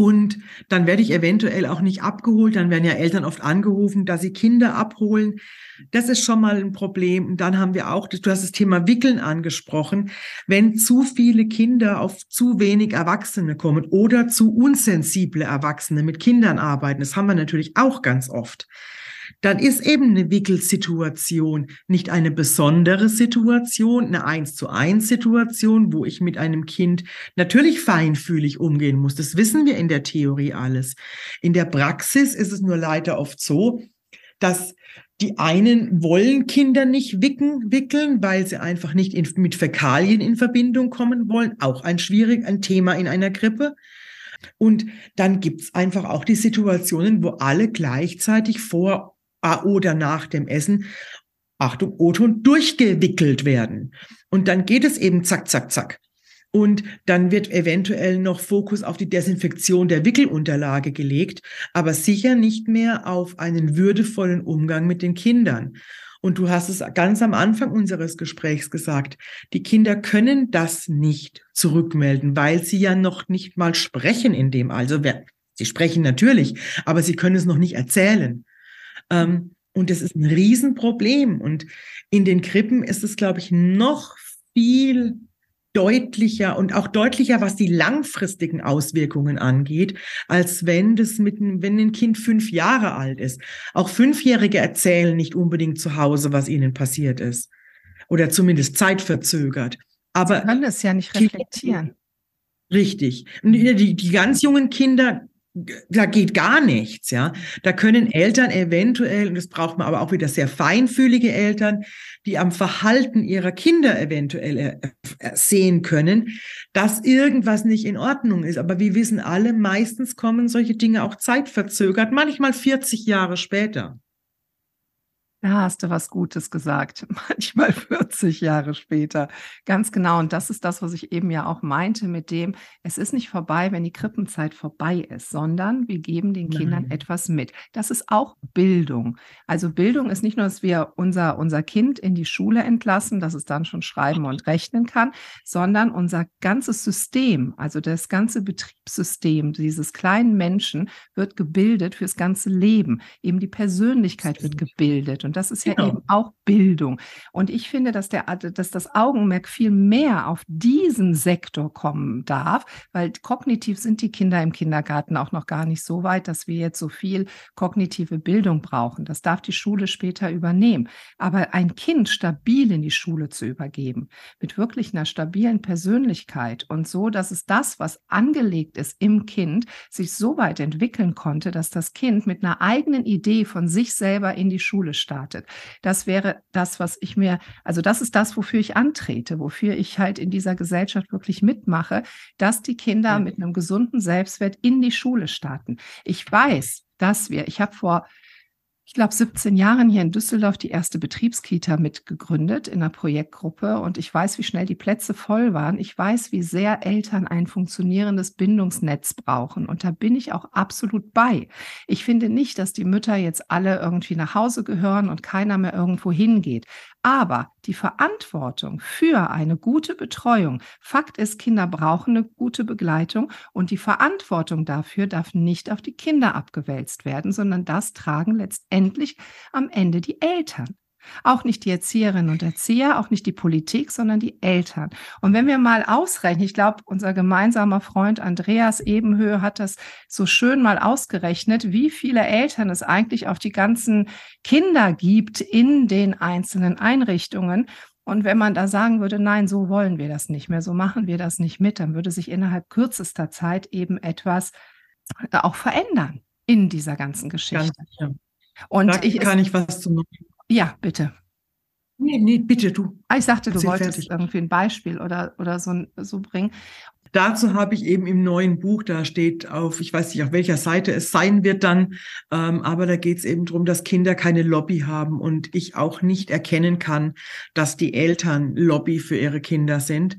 S2: und dann werde ich eventuell auch nicht abgeholt. Dann werden ja Eltern oft angerufen, dass sie Kinder abholen. Das ist schon mal ein Problem. Und dann haben wir auch, du hast das Thema Wickeln angesprochen. Wenn zu viele Kinder auf zu wenig Erwachsene kommen oder zu unsensible Erwachsene mit Kindern arbeiten, das haben wir natürlich auch ganz oft dann ist eben eine Wickelsituation nicht eine besondere Situation, eine eins zu eins Situation, wo ich mit einem Kind natürlich feinfühlig umgehen muss. Das wissen wir in der Theorie alles. In der Praxis ist es nur leider oft so, dass die einen wollen Kinder nicht wicken, wickeln, weil sie einfach nicht in, mit Fäkalien in Verbindung kommen wollen. Auch ein schwierig, ein Thema in einer Krippe. Und dann gibt's einfach auch die Situationen, wo alle gleichzeitig vor oder nach dem Essen, Achtung, O-Ton, durchgewickelt werden. Und dann geht es eben zack, zack, zack. Und dann wird eventuell noch Fokus auf die Desinfektion der Wickelunterlage gelegt, aber sicher nicht mehr auf einen würdevollen Umgang mit den Kindern. Und du hast es ganz am Anfang unseres Gesprächs gesagt, die Kinder können das nicht zurückmelden, weil sie ja noch nicht mal sprechen in dem, also sie sprechen natürlich, aber sie können es noch nicht erzählen. Ähm, und das ist ein Riesenproblem. Und in den Krippen ist es, glaube ich, noch viel deutlicher und auch deutlicher, was die langfristigen Auswirkungen angeht, als wenn das mit, wenn ein Kind fünf Jahre alt ist. Auch Fünfjährige erzählen nicht unbedingt zu Hause, was ihnen passiert ist. Oder zumindest zeitverzögert. Aber
S1: Sie können es ja nicht reflektieren.
S2: Richtig. Die, die ganz jungen Kinder da geht gar nichts, ja. Da können Eltern eventuell, und das braucht man aber auch wieder sehr feinfühlige Eltern, die am Verhalten ihrer Kinder eventuell sehen können, dass irgendwas nicht in Ordnung ist. Aber wir wissen alle, meistens kommen solche Dinge auch zeitverzögert, manchmal 40 Jahre später.
S1: Da hast du was Gutes gesagt. Manchmal 40 Jahre später. Ganz genau. Und das ist das, was ich eben ja auch meinte mit dem, es ist nicht vorbei, wenn die Krippenzeit vorbei ist, sondern wir geben den Kindern Nein. etwas mit. Das ist auch Bildung. Also Bildung ist nicht nur, dass wir unser, unser Kind in die Schule entlassen, dass es dann schon schreiben und rechnen kann, sondern unser ganzes System, also das ganze Betriebssystem dieses kleinen Menschen wird gebildet fürs ganze Leben. Eben die Persönlichkeit wird gebildet. Und das ist genau. ja eben auch Bildung. Und ich finde, dass, der, dass das Augenmerk viel mehr auf diesen Sektor kommen darf, weil kognitiv sind die Kinder im Kindergarten auch noch gar nicht so weit, dass wir jetzt so viel kognitive Bildung brauchen. Das darf die Schule später übernehmen. Aber ein Kind stabil in die Schule zu übergeben, mit wirklich einer stabilen Persönlichkeit und so, dass es das, was angelegt ist im Kind, sich so weit entwickeln konnte, dass das Kind mit einer eigenen Idee von sich selber in die Schule startet startet. Das wäre das, was ich mir, also das ist das, wofür ich antrete, wofür ich halt in dieser Gesellschaft wirklich mitmache, dass die Kinder ja. mit einem gesunden Selbstwert in die Schule starten. Ich weiß, dass wir, ich habe vor ich glaube, 17 Jahren hier in Düsseldorf die erste Betriebskita mitgegründet in einer Projektgruppe und ich weiß, wie schnell die Plätze voll waren. Ich weiß, wie sehr Eltern ein funktionierendes Bindungsnetz brauchen und da bin ich auch absolut bei. Ich finde nicht, dass die Mütter jetzt alle irgendwie nach Hause gehören und keiner mehr irgendwo hingeht. Aber die Verantwortung für eine gute Betreuung, Fakt ist, Kinder brauchen eine gute Begleitung und die Verantwortung dafür darf nicht auf die Kinder abgewälzt werden, sondern das tragen letztendlich am Ende die Eltern. Auch nicht die Erzieherinnen und Erzieher, auch nicht die Politik, sondern die Eltern. Und wenn wir mal ausrechnen, ich glaube, unser gemeinsamer Freund Andreas Ebenhöhe hat das so schön mal ausgerechnet, wie viele Eltern es eigentlich auf die ganzen Kinder gibt in den einzelnen Einrichtungen. Und wenn man da sagen würde, nein, so wollen wir das nicht mehr, so machen wir das nicht mit, dann würde sich innerhalb kürzester Zeit eben etwas auch verändern in dieser ganzen Geschichte.
S2: Ja, Und da ich, kann ich was zu
S1: ja, bitte.
S2: Nee, nee, bitte, du.
S1: Ah, ich sagte, du wolltest fertig. irgendwie ein Beispiel oder, oder so, so bringen.
S2: Dazu habe ich eben im neuen Buch, da steht auf, ich weiß nicht, auf welcher Seite es sein wird dann, ähm, aber da geht es eben darum, dass Kinder keine Lobby haben und ich auch nicht erkennen kann, dass die Eltern Lobby für ihre Kinder sind.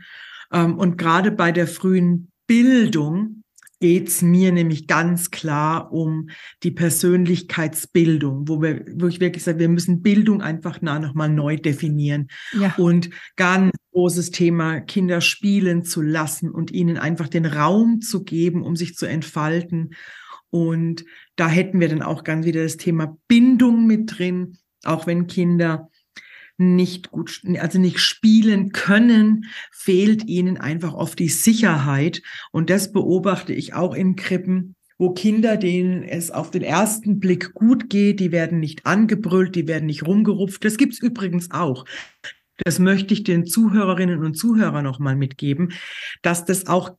S2: Ähm, und gerade bei der frühen Bildung geht's mir nämlich ganz klar um die Persönlichkeitsbildung, wo wir, wo ich wirklich sage, wir müssen Bildung einfach nah nochmal neu definieren. Ja. Und ganz großes Thema, Kinder spielen zu lassen und ihnen einfach den Raum zu geben, um sich zu entfalten. Und da hätten wir dann auch ganz wieder das Thema Bindung mit drin, auch wenn Kinder nicht gut, also nicht spielen können, fehlt ihnen einfach oft die Sicherheit. Und das beobachte ich auch in Krippen, wo Kinder, denen es auf den ersten Blick gut geht, die werden nicht angebrüllt, die werden nicht rumgerupft. Das gibt's übrigens auch. Das möchte ich den Zuhörerinnen und Zuhörern nochmal mitgeben, dass das auch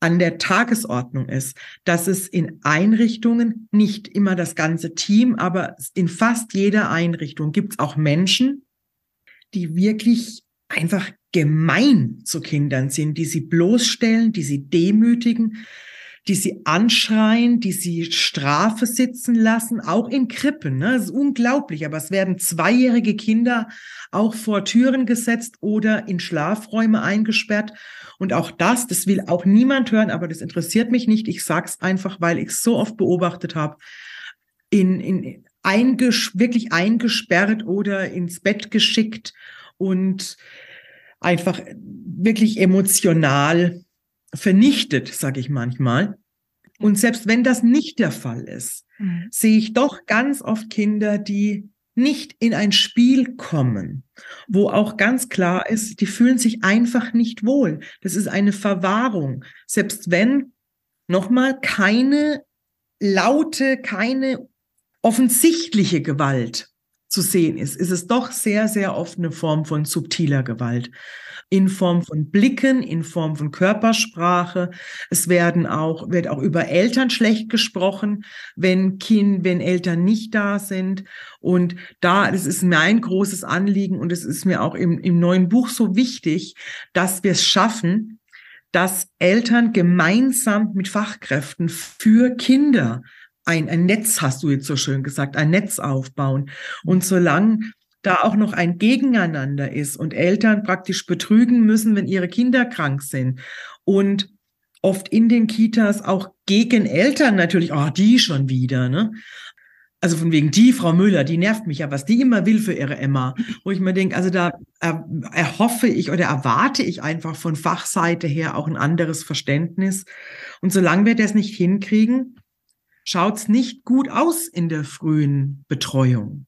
S2: an der Tagesordnung ist, dass es in Einrichtungen, nicht immer das ganze Team, aber in fast jeder Einrichtung gibt es auch Menschen, die wirklich einfach gemein zu Kindern sind, die sie bloßstellen, die sie demütigen, die sie anschreien, die sie Strafe sitzen lassen, auch in Krippen. Ne? Das ist unglaublich, aber es werden zweijährige Kinder auch vor Türen gesetzt oder in Schlafräume eingesperrt. Und auch das, das will auch niemand hören, aber das interessiert mich nicht. Ich sag's einfach, weil ich es so oft beobachtet habe. In, in, einges wirklich eingesperrt oder ins Bett geschickt und einfach wirklich emotional vernichtet, sage ich manchmal. Und selbst wenn das nicht der Fall ist, mhm. sehe ich doch ganz oft Kinder, die nicht in ein Spiel kommen, wo auch ganz klar ist, die fühlen sich einfach nicht wohl. Das ist eine Verwahrung. Selbst wenn nochmal keine laute, keine offensichtliche Gewalt zu sehen ist, ist es doch sehr, sehr oft eine Form von subtiler Gewalt. In Form von Blicken, in Form von Körpersprache. Es werden auch, wird auch über Eltern schlecht gesprochen, wenn Kind, wenn Eltern nicht da sind. Und da, das ist mein großes Anliegen und es ist mir auch im, im neuen Buch so wichtig, dass wir es schaffen, dass Eltern gemeinsam mit Fachkräften für Kinder ein, ein Netz, hast du jetzt so schön gesagt, ein Netz aufbauen. Und solange da auch noch ein Gegeneinander ist und Eltern praktisch betrügen müssen, wenn ihre Kinder krank sind und oft in den Kitas auch gegen Eltern natürlich, oh, die schon wieder, ne? Also von wegen die Frau Müller, die nervt mich ja, was die immer will für ihre Emma. Wo ich mir denke, also da erhoffe ich oder erwarte ich einfach von Fachseite her auch ein anderes Verständnis. Und solange wir das nicht hinkriegen, schaut es nicht gut aus in der frühen Betreuung.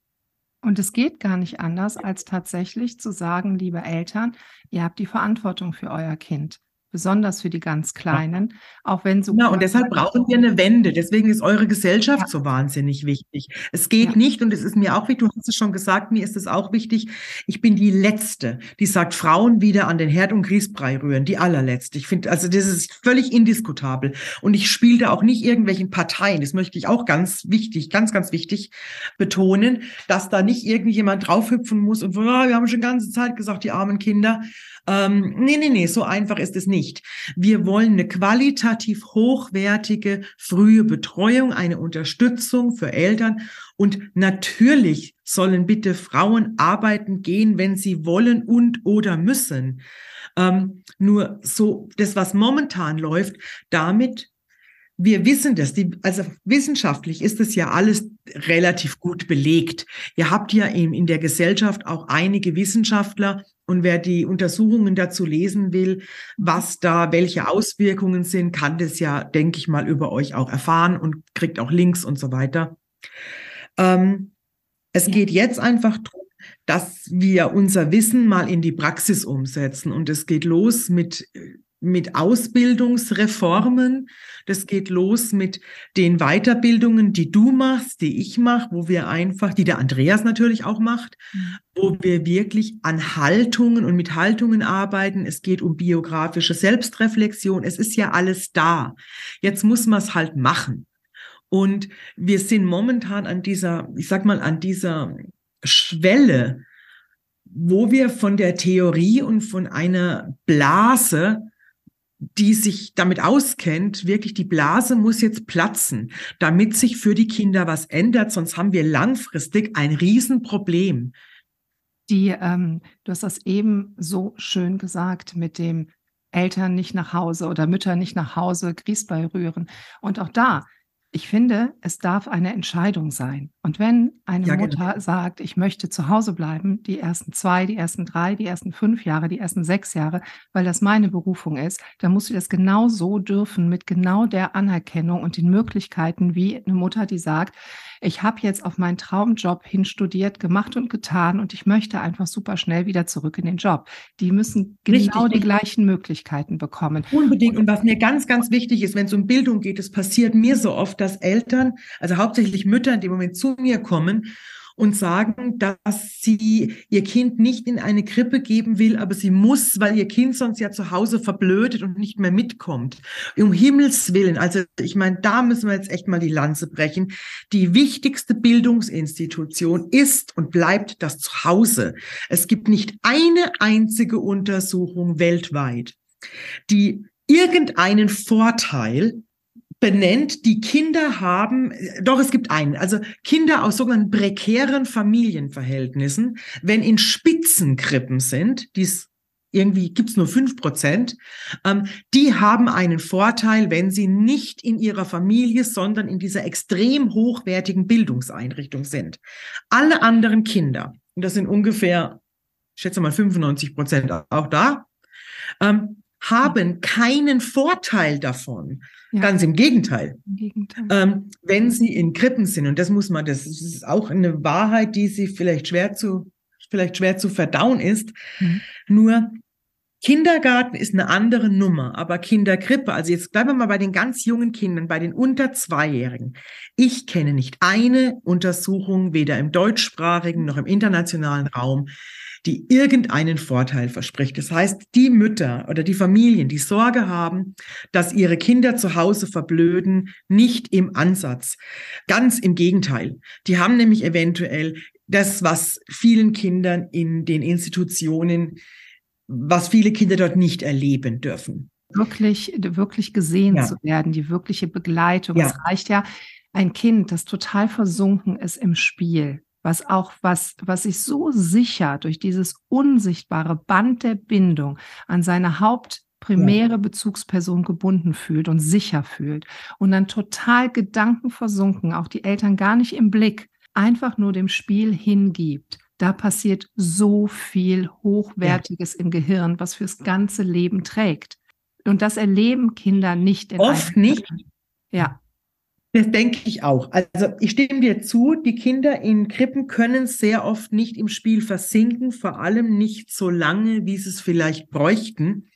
S1: Und es geht gar nicht anders, als tatsächlich zu sagen, liebe Eltern, ihr habt die Verantwortung für euer Kind besonders für die ganz Kleinen, ja. auch wenn so.
S2: Ja, und deshalb brauchen wir eine Wende. Deswegen ist eure Gesellschaft ja. so wahnsinnig wichtig. Es geht ja. nicht, und es ist mir auch wichtig, du hast es schon gesagt, mir ist es auch wichtig, ich bin die Letzte, die sagt, Frauen wieder an den Herd und Grießbrei rühren, die allerletzte. Ich finde, also das ist völlig indiskutabel. Und ich spiele da auch nicht irgendwelchen Parteien. Das möchte ich auch ganz wichtig, ganz, ganz wichtig betonen, dass da nicht irgendjemand draufhüpfen muss und, oh, wir haben schon ganze Zeit gesagt, die armen Kinder. Ähm, nee, nee, nee, so einfach ist es nicht. Wir wollen eine qualitativ hochwertige frühe Betreuung, eine Unterstützung für Eltern. Und natürlich sollen bitte Frauen arbeiten gehen, wenn sie wollen und oder müssen. Ähm, nur so, das, was momentan läuft, damit wir wissen das, die, also wissenschaftlich ist es ja alles relativ gut belegt. Ihr habt ja in, in der Gesellschaft auch einige Wissenschaftler, und wer die Untersuchungen dazu lesen will, was da, welche Auswirkungen sind, kann das ja, denke ich mal, über euch auch erfahren und kriegt auch Links und so weiter. Ähm, es geht jetzt einfach darum, dass wir unser Wissen mal in die Praxis umsetzen. Und es geht los mit mit Ausbildungsreformen. Das geht los mit den Weiterbildungen, die du machst, die ich mache, wo wir einfach, die der Andreas natürlich auch macht, mhm. wo wir wirklich an Haltungen und mit Haltungen arbeiten. Es geht um biografische Selbstreflexion. Es ist ja alles da. Jetzt muss man es halt machen. Und wir sind momentan an dieser, ich sag mal, an dieser Schwelle, wo wir von der Theorie und von einer Blase die sich damit auskennt, wirklich die Blase muss jetzt platzen, damit sich für die Kinder was ändert, sonst haben wir langfristig ein Riesenproblem.
S1: Die, ähm, du hast das eben so schön gesagt mit dem Eltern nicht nach Hause oder Mütter nicht nach Hause Grießball rühren. Und auch da ich finde, es darf eine Entscheidung sein. Und wenn eine ja, Mutter genau. sagt, ich möchte zu Hause bleiben, die ersten zwei, die ersten drei, die ersten fünf Jahre, die ersten sechs Jahre, weil das meine Berufung ist, dann muss sie das genau so dürfen, mit genau der Anerkennung und den Möglichkeiten, wie eine Mutter, die sagt, ich habe jetzt auf meinen Traumjob hinstudiert, gemacht und getan und ich möchte einfach super schnell wieder zurück in den Job. Die müssen genau Richtig. die gleichen Möglichkeiten bekommen.
S2: Unbedingt. Und was mir ganz, ganz wichtig ist, wenn es um Bildung geht, es passiert mir so oft, dass Eltern, also hauptsächlich Mütter in dem Moment zu mir kommen und sagen, dass sie ihr Kind nicht in eine Krippe geben will, aber sie muss, weil ihr Kind sonst ja zu Hause verblödet und nicht mehr mitkommt. Um Himmels Willen. Also ich meine, da müssen wir jetzt echt mal die Lanze brechen. Die wichtigste Bildungsinstitution ist und bleibt das Zuhause. Es gibt nicht eine einzige Untersuchung weltweit, die irgendeinen Vorteil benennt, die Kinder haben, doch es gibt einen, also Kinder aus sogenannten prekären Familienverhältnissen, wenn in Spitzenkrippen sind, die es irgendwie gibt's nur fünf Prozent, ähm, die haben einen Vorteil, wenn sie nicht in ihrer Familie, sondern in dieser extrem hochwertigen Bildungseinrichtung sind. Alle anderen Kinder, und das sind ungefähr, ich schätze mal 95 Prozent auch da, ähm, haben keinen Vorteil davon. Ja. Ganz im Gegenteil. Im Gegenteil. Ähm, wenn sie in Krippen sind, und das muss man, das ist auch eine Wahrheit, die sie vielleicht schwer zu, vielleicht schwer zu verdauen ist. Mhm. Nur Kindergarten ist eine andere Nummer, aber Kinderkrippe, also jetzt bleiben wir mal bei den ganz jungen Kindern, bei den unter Zweijährigen. Ich kenne nicht eine Untersuchung, weder im deutschsprachigen noch im internationalen Raum, die irgendeinen Vorteil verspricht. Das heißt, die Mütter oder die Familien, die Sorge haben, dass ihre Kinder zu Hause verblöden, nicht im Ansatz. Ganz im Gegenteil. Die haben nämlich eventuell das, was vielen Kindern in den Institutionen, was viele Kinder dort nicht erleben dürfen.
S1: Wirklich, wirklich gesehen ja. zu werden, die wirkliche Begleitung. Ja. Es reicht ja ein Kind, das total versunken ist im Spiel, was auch was, was sich so sicher durch dieses unsichtbare Band der Bindung an seine hauptprimäre Bezugsperson gebunden fühlt und sicher fühlt und dann total gedankenversunken, auch die Eltern gar nicht im Blick, einfach nur dem Spiel hingibt. Da passiert so viel Hochwertiges ja. im Gehirn, was fürs ganze Leben trägt. Und das erleben Kinder nicht
S2: in Oft nicht.
S1: Ja.
S2: Das denke ich auch. Also ich stimme dir zu, die Kinder in Krippen können sehr oft nicht im Spiel versinken, vor allem nicht so lange, wie sie es vielleicht bräuchten.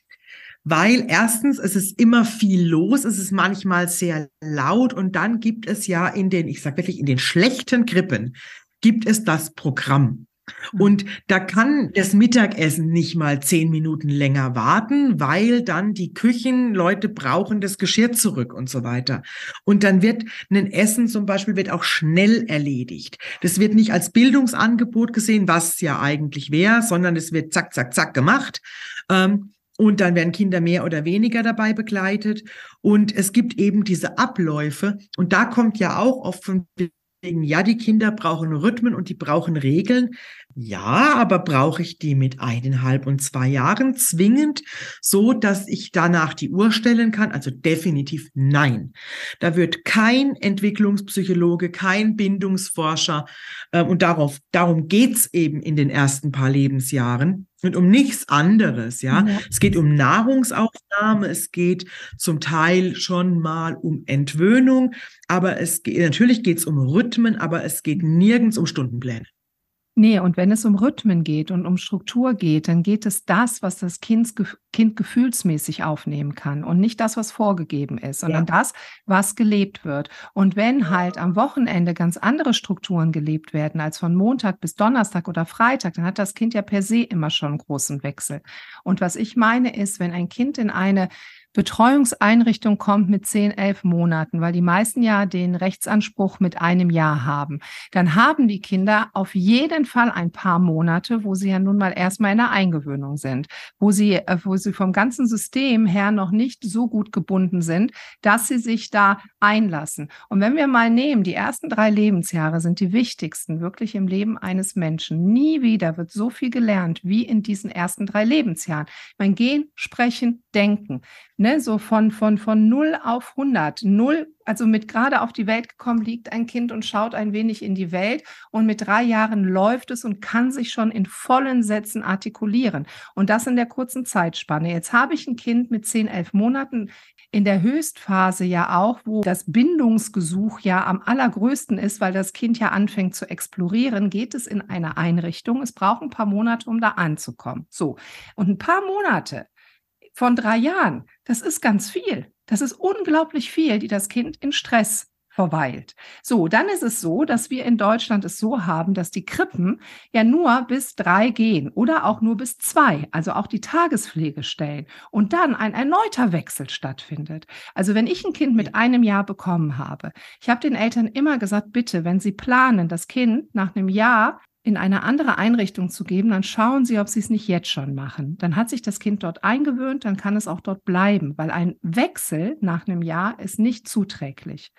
S2: Weil erstens, es ist immer viel los, es ist manchmal sehr laut und dann gibt es ja in den, ich sage wirklich, in den schlechten Krippen, gibt es das Programm. Mhm. Und da kann das Mittagessen nicht mal zehn Minuten länger warten, weil dann die Küchenleute brauchen das Geschirr zurück und so weiter. Und dann wird ein Essen zum Beispiel wird auch schnell erledigt. Das wird nicht als Bildungsangebot gesehen, was ja eigentlich wäre, sondern es wird zack, zack, zack gemacht. Ähm, und dann werden Kinder mehr oder weniger dabei begleitet. Und es gibt eben diese Abläufe. Und da kommt ja auch oft von ja, die Kinder brauchen Rhythmen und die brauchen Regeln. Ja, aber brauche ich die mit eineinhalb und zwei Jahren zwingend, so dass ich danach die Uhr stellen kann? Also definitiv nein. Da wird kein Entwicklungspsychologe, kein Bindungsforscher, äh, und darauf, darum geht's eben in den ersten paar Lebensjahren und um nichts anderes, ja. ja. Es geht um Nahrungsaufnahme, es geht zum Teil schon mal um Entwöhnung, aber es geht, natürlich geht's um Rhythmen, aber es geht nirgends um Stundenpläne.
S1: Nee, und wenn es um Rhythmen geht und um Struktur geht, dann geht es das, was das kind, kind gefühlsmäßig aufnehmen kann und nicht das, was vorgegeben ist, sondern ja. das, was gelebt wird. Und wenn halt am Wochenende ganz andere Strukturen gelebt werden als von Montag bis Donnerstag oder Freitag, dann hat das Kind ja per se immer schon einen großen Wechsel. Und was ich meine ist, wenn ein Kind in eine Betreuungseinrichtung kommt mit 10, 11 Monaten, weil die meisten ja den Rechtsanspruch mit einem Jahr haben. Dann haben die Kinder auf jeden Fall ein paar Monate, wo sie ja nun mal erstmal in der Eingewöhnung sind, wo sie, äh, wo sie vom ganzen System her noch nicht so gut gebunden sind, dass sie sich da einlassen. Und wenn wir mal nehmen, die ersten drei Lebensjahre sind die wichtigsten wirklich im Leben eines Menschen. Nie wieder wird so viel gelernt wie in diesen ersten drei Lebensjahren. Mein Gehen, Sprechen, Denken ne, so von, von, von 0 auf 100. 0, also mit gerade auf die Welt gekommen liegt ein Kind und schaut ein wenig in die Welt und mit drei Jahren läuft es und kann sich schon in vollen Sätzen artikulieren. Und das in der kurzen Zeitspanne. Jetzt habe ich ein Kind mit 10, 11 Monaten in der Höchstphase ja auch, wo das Bindungsgesuch ja am allergrößten ist, weil das Kind ja anfängt zu explorieren, geht es in eine Einrichtung. Es braucht ein paar Monate, um da anzukommen. So. Und ein paar Monate von drei Jahren, das ist ganz viel. Das ist unglaublich viel, die das Kind in Stress verweilt. So, dann ist es so, dass wir in Deutschland es so haben, dass die Krippen ja nur bis drei gehen oder auch nur bis zwei, also auch die Tagespflegestellen und dann ein erneuter Wechsel stattfindet. Also wenn ich ein Kind mit einem Jahr bekommen habe, ich habe den Eltern immer gesagt, bitte, wenn sie planen, das Kind nach einem Jahr in eine andere Einrichtung zu geben, dann schauen Sie, ob Sie es nicht jetzt schon machen. Dann hat sich das Kind dort eingewöhnt, dann kann es auch dort bleiben, weil ein Wechsel nach einem Jahr ist nicht zuträglich.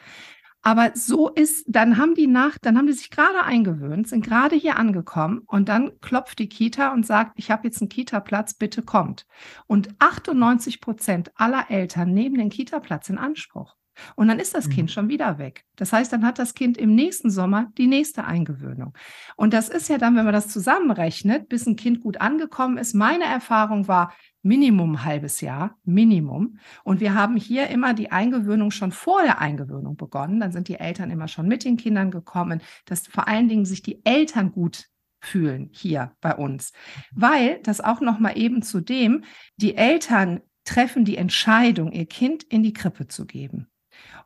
S1: Aber so ist, dann haben die nach, dann haben die sich gerade eingewöhnt, sind gerade hier angekommen und dann klopft die Kita und sagt, ich habe jetzt einen Kita-Platz, bitte kommt. Und 98 Prozent aller Eltern nehmen den Kita-Platz in Anspruch. Und dann ist das Kind mhm. schon wieder weg. Das heißt, dann hat das Kind im nächsten Sommer die nächste Eingewöhnung. Und das ist ja dann, wenn man das zusammenrechnet, bis ein Kind gut angekommen ist. Meine Erfahrung war Minimum ein halbes Jahr, Minimum. Und wir haben hier immer die Eingewöhnung schon vor der Eingewöhnung begonnen. Dann sind die Eltern immer schon mit den Kindern gekommen, dass vor allen Dingen sich die Eltern gut fühlen hier bei uns. Weil das auch noch mal eben zudem, die Eltern treffen die Entscheidung, ihr Kind in die Krippe zu geben.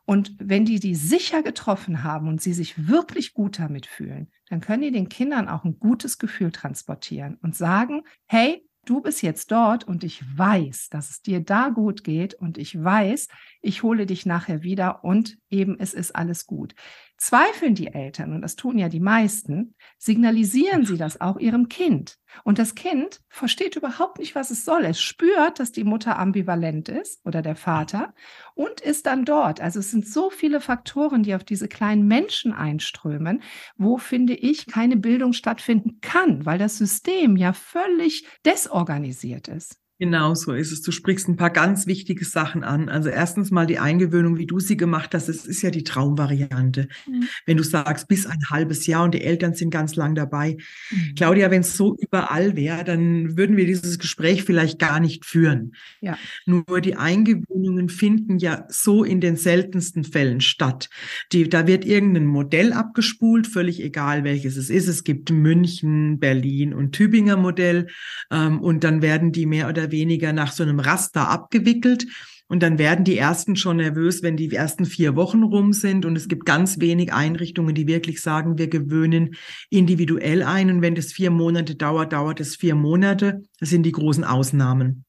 S1: Und wenn die die sicher getroffen haben und sie sich wirklich gut damit fühlen, dann können die den Kindern auch ein gutes Gefühl transportieren und sagen, hey, du bist jetzt dort und ich weiß, dass es dir da gut geht und ich weiß, ich hole dich nachher wieder und eben es ist alles gut. Zweifeln die Eltern, und das tun ja die meisten, signalisieren sie das auch ihrem Kind. Und das Kind versteht überhaupt nicht, was es soll. Es spürt, dass die Mutter ambivalent ist oder der Vater und ist dann dort. Also es sind so viele Faktoren, die auf diese kleinen Menschen einströmen, wo, finde ich, keine Bildung stattfinden kann, weil das System ja völlig desorganisiert ist.
S2: Genau so ist es. Du sprichst ein paar ganz wichtige Sachen an. Also erstens mal die Eingewöhnung, wie du sie gemacht hast, das ist ja die Traumvariante. Mhm. Wenn du sagst, bis ein halbes Jahr und die Eltern sind ganz lang dabei. Mhm. Claudia, wenn es so überall wäre, dann würden wir dieses Gespräch vielleicht gar nicht führen. Ja. Nur die Eingewöhnungen finden ja so in den seltensten Fällen statt. Die, da wird irgendein Modell abgespult, völlig egal welches es ist. Es gibt München, Berlin und Tübinger Modell. Ähm, und dann werden die mehr oder weniger nach so einem Raster abgewickelt. Und dann werden die ersten schon nervös, wenn die ersten vier Wochen rum sind. Und es gibt ganz wenig Einrichtungen, die wirklich sagen, wir gewöhnen individuell ein. Und wenn das vier Monate dauert, dauert es vier Monate. Das sind die großen Ausnahmen.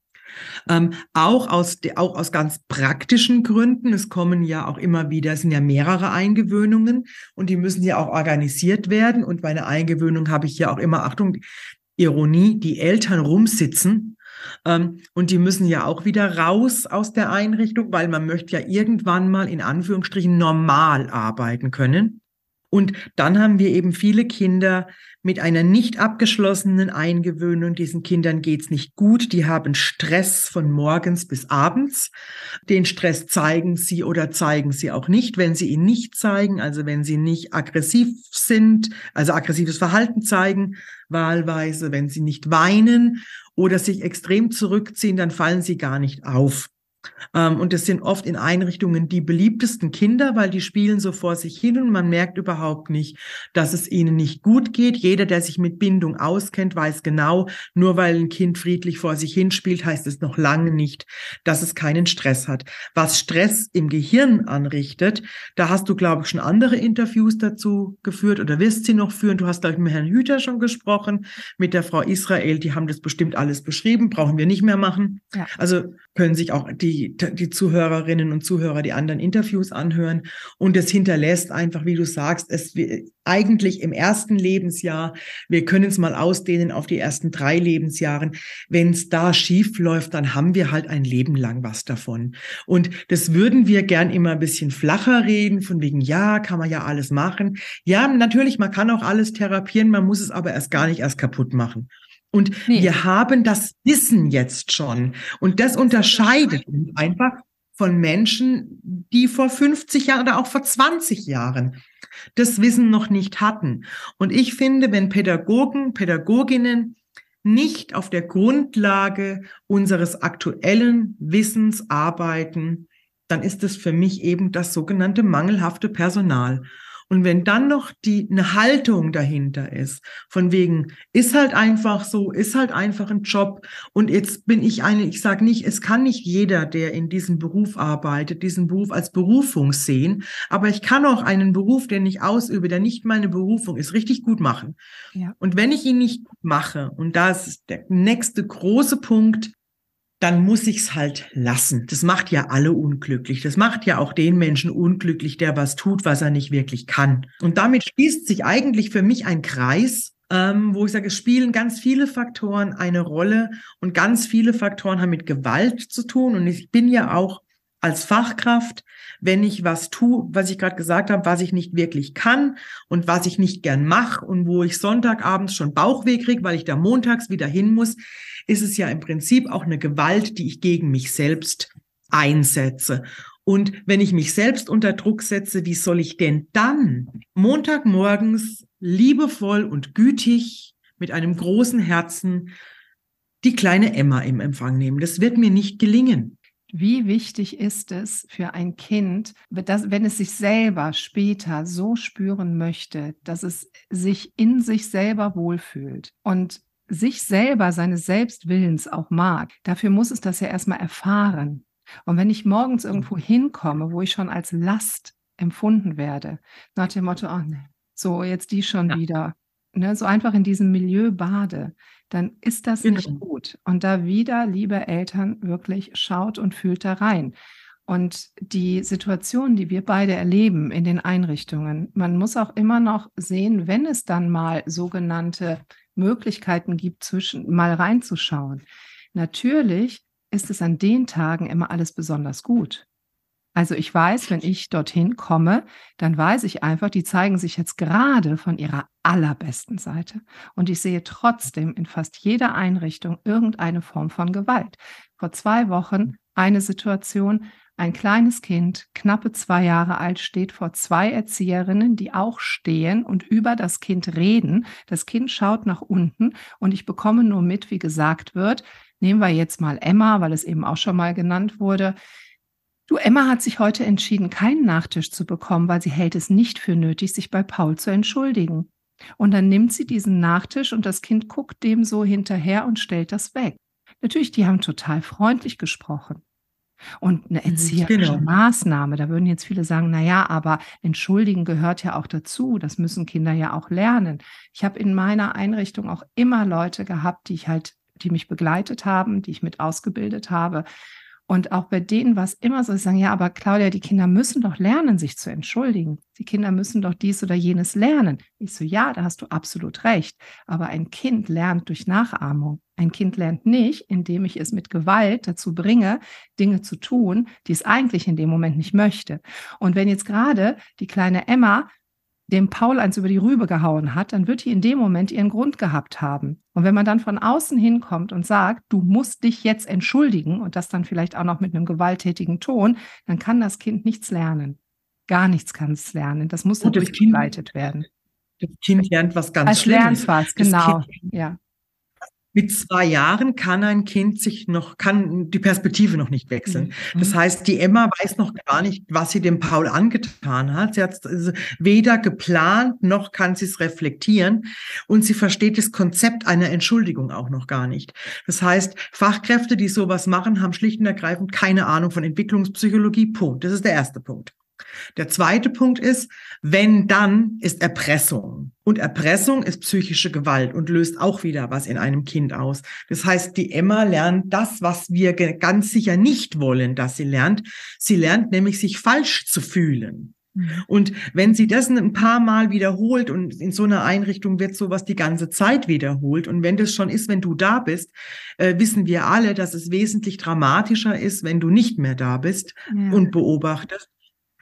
S2: Ähm, auch aus auch aus ganz praktischen Gründen. Es kommen ja auch immer wieder, es sind ja mehrere Eingewöhnungen und die müssen ja auch organisiert werden. Und bei einer Eingewöhnung habe ich ja auch immer Achtung, Ironie, die Eltern rumsitzen und die müssen ja auch wieder raus aus der Einrichtung, weil man möchte ja irgendwann mal in Anführungsstrichen normal arbeiten können. Und dann haben wir eben viele Kinder mit einer nicht abgeschlossenen Eingewöhnung. Diesen Kindern geht's nicht gut. Die haben Stress von morgens bis abends. Den Stress zeigen sie oder zeigen sie auch nicht. Wenn sie ihn nicht zeigen, also wenn sie nicht aggressiv sind, also aggressives Verhalten zeigen, wahlweise, wenn sie nicht weinen oder sich extrem zurückziehen, dann fallen sie gar nicht auf. Ähm, und das sind oft in Einrichtungen die beliebtesten Kinder, weil die spielen so vor sich hin und man merkt überhaupt nicht, dass es ihnen nicht gut geht. Jeder, der sich mit Bindung auskennt, weiß genau, nur weil ein Kind friedlich vor sich hin spielt, heißt es noch lange nicht, dass es keinen Stress hat. Was Stress im Gehirn anrichtet, da hast du, glaube ich, schon andere Interviews dazu geführt oder wirst sie noch führen. Du hast, glaube ich, mit Herrn Hüter schon gesprochen, mit der Frau Israel, die haben das bestimmt alles beschrieben, brauchen wir nicht mehr machen. Ja. Also können sich auch die die, die Zuhörerinnen und Zuhörer die anderen Interviews anhören. Und es hinterlässt einfach, wie du sagst, es eigentlich im ersten Lebensjahr, wir können es mal ausdehnen auf die ersten drei Lebensjahren. Wenn es da schief läuft, dann haben wir halt ein Leben lang was davon. Und das würden wir gern immer ein bisschen flacher reden, von wegen, ja, kann man ja alles machen. Ja, natürlich, man kann auch alles therapieren, man muss es aber erst gar nicht erst kaputt machen. Und nee. wir haben das Wissen jetzt schon. Und das unterscheidet uns einfach von Menschen, die vor 50 Jahren oder auch vor 20 Jahren das Wissen noch nicht hatten. Und ich finde, wenn Pädagogen, Pädagoginnen nicht auf der Grundlage unseres aktuellen Wissens arbeiten, dann ist es für mich eben das sogenannte mangelhafte Personal. Und wenn dann noch die eine Haltung dahinter ist, von wegen ist halt einfach so, ist halt einfach ein Job und jetzt bin ich eine, ich sage nicht, es kann nicht jeder, der in diesem Beruf arbeitet, diesen Beruf als Berufung sehen, aber ich kann auch einen Beruf, den ich ausübe, der nicht meine Berufung ist, richtig gut machen. Ja. Und wenn ich ihn nicht mache, und das ist der nächste große Punkt, dann muss ich's halt lassen. Das macht ja alle unglücklich. Das macht ja auch den Menschen unglücklich, der was tut, was er nicht wirklich kann. Und damit schließt sich eigentlich für mich ein Kreis, ähm, wo ich sage, es spielen ganz viele Faktoren eine Rolle und ganz viele Faktoren haben mit Gewalt zu tun. Und ich bin ja auch als Fachkraft, wenn ich was tue, was ich gerade gesagt habe, was ich nicht wirklich kann und was ich nicht gern mache und wo ich Sonntagabends schon Bauchweh kriege, weil ich da montags wieder hin muss, ist es ja im Prinzip auch eine Gewalt, die ich gegen mich selbst einsetze. Und wenn ich mich selbst unter Druck setze, wie soll ich denn dann Montagmorgens liebevoll und gütig mit einem großen Herzen die kleine Emma im Empfang nehmen? Das wird mir nicht gelingen.
S1: Wie wichtig ist es für ein Kind, dass, wenn es sich selber später so spüren möchte, dass es sich in sich selber wohlfühlt und sich selber, seines Selbstwillens auch mag, dafür muss es das ja erstmal erfahren. Und wenn ich morgens irgendwo hinkomme, wo ich schon als Last empfunden werde, nach dem Motto, oh ne, so jetzt die schon ja. wieder, ne, so einfach in diesem Milieu bade, dann ist das genau. nicht gut. Und da wieder, liebe Eltern, wirklich schaut und fühlt da rein. Und die Situation, die wir beide erleben in den Einrichtungen, man muss auch immer noch sehen, wenn es dann mal sogenannte Möglichkeiten gibt, zwischen mal reinzuschauen. Natürlich ist es an den Tagen immer alles besonders gut. Also ich weiß, wenn ich dorthin komme, dann weiß ich einfach, die zeigen sich jetzt gerade von ihrer allerbesten Seite. Und ich sehe trotzdem in fast jeder Einrichtung irgendeine Form von Gewalt. Vor zwei Wochen eine Situation, ein kleines Kind, knappe zwei Jahre alt, steht vor zwei Erzieherinnen, die auch stehen und über das Kind reden. Das Kind schaut nach unten und ich bekomme nur mit, wie gesagt wird, nehmen wir jetzt mal Emma, weil es eben auch schon mal genannt wurde. Du, Emma hat sich heute entschieden, keinen Nachtisch zu bekommen, weil sie hält es nicht für nötig, sich bei Paul zu entschuldigen. Und dann nimmt sie diesen Nachtisch und das Kind guckt dem so hinterher und stellt das weg. Natürlich, die haben total freundlich gesprochen. Und eine mhm, erzieherische genau. Maßnahme, da würden jetzt viele sagen, na ja, aber entschuldigen gehört ja auch dazu, das müssen Kinder ja auch lernen. Ich habe in meiner Einrichtung auch immer Leute gehabt, die ich halt, die mich begleitet haben, die ich mit ausgebildet habe, und auch bei denen war es immer so, sie sagen, ja, aber Claudia, die Kinder müssen doch lernen, sich zu entschuldigen. Die Kinder müssen doch dies oder jenes lernen. Ich so, ja, da hast du absolut recht. Aber ein Kind lernt durch Nachahmung. Ein Kind lernt nicht, indem ich es mit Gewalt dazu bringe, Dinge zu tun, die es eigentlich in dem Moment nicht möchte. Und wenn jetzt gerade die kleine Emma dem Paul eins über die Rübe gehauen hat, dann wird die in dem Moment ihren Grund gehabt haben. Und wenn man dann von außen hinkommt und sagt, du musst dich jetzt entschuldigen und das dann vielleicht auch noch mit einem gewalttätigen Ton, dann kann das Kind nichts lernen. Gar nichts kann es lernen. Das muss natürlich begleitet werden.
S2: Das Kind lernt was ganz
S1: Als
S2: Schlimmes.
S1: Lernt was, genau. Ja.
S2: Mit zwei Jahren kann ein Kind sich noch, kann die Perspektive noch nicht wechseln. Mhm. Das heißt, die Emma weiß noch gar nicht, was sie dem Paul angetan hat. Sie hat es weder geplant, noch kann sie es reflektieren. Und sie versteht das Konzept einer Entschuldigung auch noch gar nicht. Das heißt, Fachkräfte, die sowas machen, haben schlicht und ergreifend keine Ahnung von Entwicklungspsychologie. Punkt. Das ist der erste Punkt. Der zweite Punkt ist, wenn dann ist Erpressung. Und Erpressung ist psychische Gewalt und löst auch wieder was in einem Kind aus. Das heißt, die Emma lernt das, was wir ganz sicher nicht wollen, dass sie lernt. Sie lernt nämlich, sich falsch zu fühlen. Mhm. Und wenn sie das ein paar Mal wiederholt und in so einer Einrichtung wird sowas die ganze Zeit wiederholt und wenn das schon ist, wenn du da bist, äh, wissen wir alle, dass es wesentlich dramatischer ist, wenn du nicht mehr da bist ja. und beobachtest.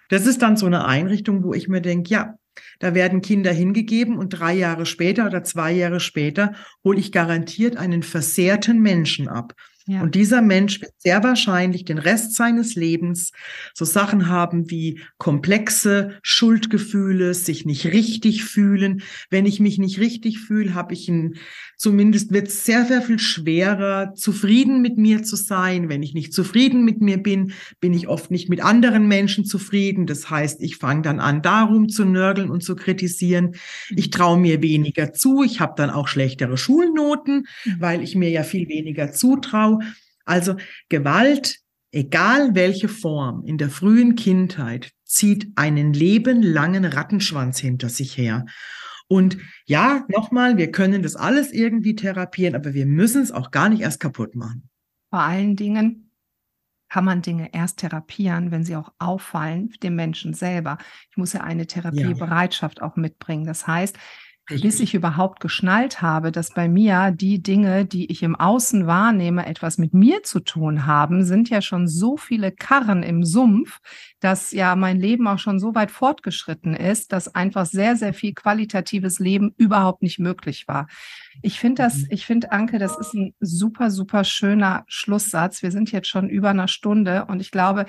S2: Das ist dann so eine Einrichtung, wo ich mir denke, ja, da werden Kinder hingegeben und drei Jahre später oder zwei Jahre später hole ich garantiert einen versehrten Menschen ab. Ja. Und dieser Mensch wird sehr wahrscheinlich den Rest seines Lebens so Sachen haben wie komplexe Schuldgefühle, sich nicht richtig fühlen. Wenn ich mich nicht richtig fühle, habe ich ein, zumindest wird es sehr, sehr viel schwerer, zufrieden mit mir zu sein. Wenn ich nicht zufrieden mit mir bin, bin ich oft nicht mit anderen Menschen zufrieden. Das heißt, ich fange dann an, darum zu nörgeln und zu kritisieren. Ich traue mir weniger zu. Ich habe dann auch schlechtere Schulnoten, mhm. weil ich mir ja viel weniger zutraue. Also Gewalt, egal welche Form, in der frühen Kindheit zieht einen lebenlangen Rattenschwanz hinter sich her. Und ja, nochmal, wir können das alles irgendwie therapieren, aber wir müssen es auch gar nicht erst kaputt machen.
S1: Vor allen Dingen kann man Dinge erst therapieren, wenn sie auch auffallen dem Menschen selber. Ich muss ja eine Therapiebereitschaft ja. auch mitbringen. Das heißt. Bis ich überhaupt geschnallt habe, dass bei mir die Dinge, die ich im Außen wahrnehme, etwas mit mir zu tun haben, sind ja schon so viele Karren im Sumpf, dass ja mein Leben auch schon so weit fortgeschritten ist, dass einfach sehr, sehr viel qualitatives Leben überhaupt nicht möglich war. Ich finde das, mhm. ich finde, Anke, das ist ein super, super schöner Schlusssatz. Wir sind jetzt schon über einer Stunde und ich glaube,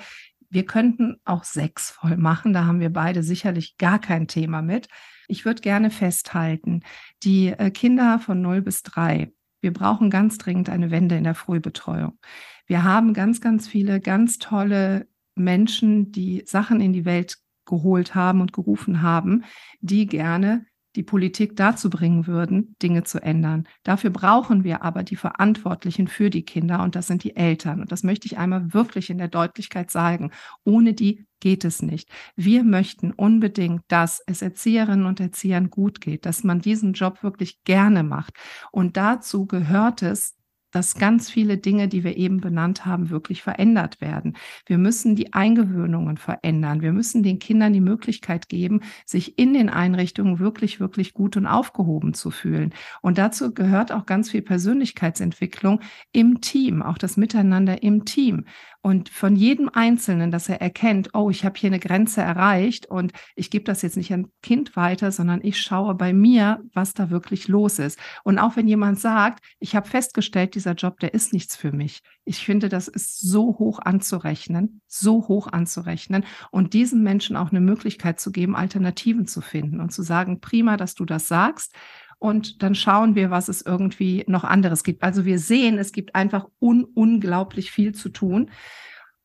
S1: wir könnten auch sechs voll machen. Da haben wir beide sicherlich gar kein Thema mit. Ich würde gerne festhalten, die äh, Kinder von 0 bis 3, wir brauchen ganz dringend eine Wende in der Frühbetreuung. Wir haben ganz, ganz viele ganz tolle Menschen, die Sachen in die Welt geholt haben und gerufen haben, die gerne die Politik dazu bringen würden, Dinge zu ändern. Dafür brauchen wir aber die Verantwortlichen für die Kinder und das sind die Eltern. Und das möchte ich einmal wirklich in der Deutlichkeit sagen. Ohne die geht es nicht. Wir möchten unbedingt, dass es Erzieherinnen und Erziehern gut geht, dass man diesen Job wirklich gerne macht. Und dazu gehört es, dass ganz viele Dinge, die wir eben benannt haben, wirklich verändert werden. Wir müssen die Eingewöhnungen verändern. Wir müssen den Kindern die Möglichkeit geben, sich in den Einrichtungen wirklich, wirklich gut und aufgehoben zu fühlen. Und dazu gehört auch ganz viel Persönlichkeitsentwicklung im Team, auch das Miteinander im Team und von jedem Einzelnen, dass er erkennt, oh, ich habe hier eine Grenze erreicht und ich gebe das jetzt nicht an Kind weiter, sondern ich schaue bei mir, was da wirklich los ist. Und auch wenn jemand sagt, ich habe festgestellt, dieser Job, der ist nichts für mich. Ich finde, das ist so hoch anzurechnen, so hoch anzurechnen und diesen Menschen auch eine Möglichkeit zu geben, Alternativen zu finden und zu sagen, prima, dass du das sagst und dann schauen wir, was es irgendwie noch anderes gibt. Also wir sehen, es gibt einfach un unglaublich viel zu tun.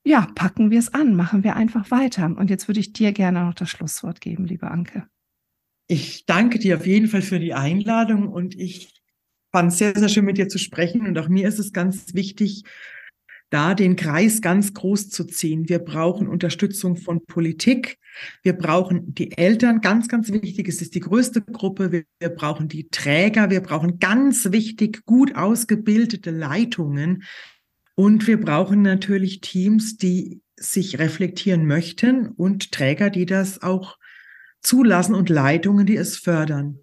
S1: Ja, packen wir es an, machen wir einfach weiter. Und jetzt würde ich dir gerne noch das Schlusswort geben, liebe Anke.
S2: Ich danke dir auf jeden Fall für die Einladung und ich fand es sehr, sehr schön mit dir zu sprechen. Und auch mir ist es ganz wichtig, da den Kreis ganz groß zu ziehen. Wir brauchen Unterstützung von Politik. Wir brauchen die Eltern. Ganz, ganz wichtig. Es ist die größte Gruppe. Wir, wir brauchen die Träger. Wir brauchen ganz wichtig gut ausgebildete Leitungen. Und wir brauchen natürlich Teams, die sich reflektieren möchten und Träger, die das auch zulassen und Leitungen, die es fördern.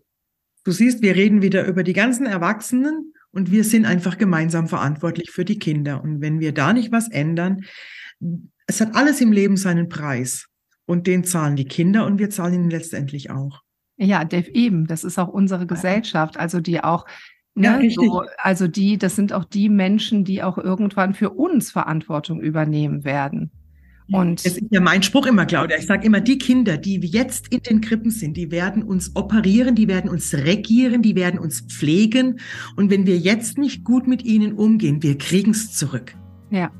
S2: Du siehst, wir reden wieder über die ganzen Erwachsenen und wir sind einfach gemeinsam verantwortlich für die Kinder. Und wenn wir da nicht was ändern, es hat alles im Leben seinen Preis. Und den zahlen die Kinder und wir zahlen ihn letztendlich auch.
S1: Ja, Dave, eben. Das ist auch unsere Gesellschaft, also die auch Ne, ja, so, also die, das sind auch die Menschen, die auch irgendwann für uns Verantwortung übernehmen werden.
S2: Und es ist ja mein Spruch immer, Claudia. Ich sage immer, die Kinder, die jetzt in den Krippen sind, die werden uns operieren, die werden uns regieren, die werden uns pflegen. Und wenn wir jetzt nicht gut mit ihnen umgehen, wir kriegen es zurück.
S1: Ja.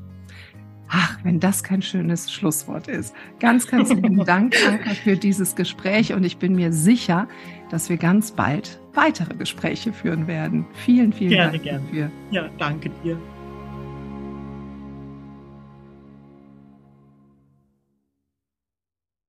S1: Ach, wenn das kein schönes Schlusswort ist. Ganz, ganz lieben Dank, Anka, für dieses Gespräch. Und ich bin mir sicher, dass wir ganz bald weitere Gespräche führen werden. Vielen, vielen gerne, Dank gerne. dafür.
S2: Ja, danke dir.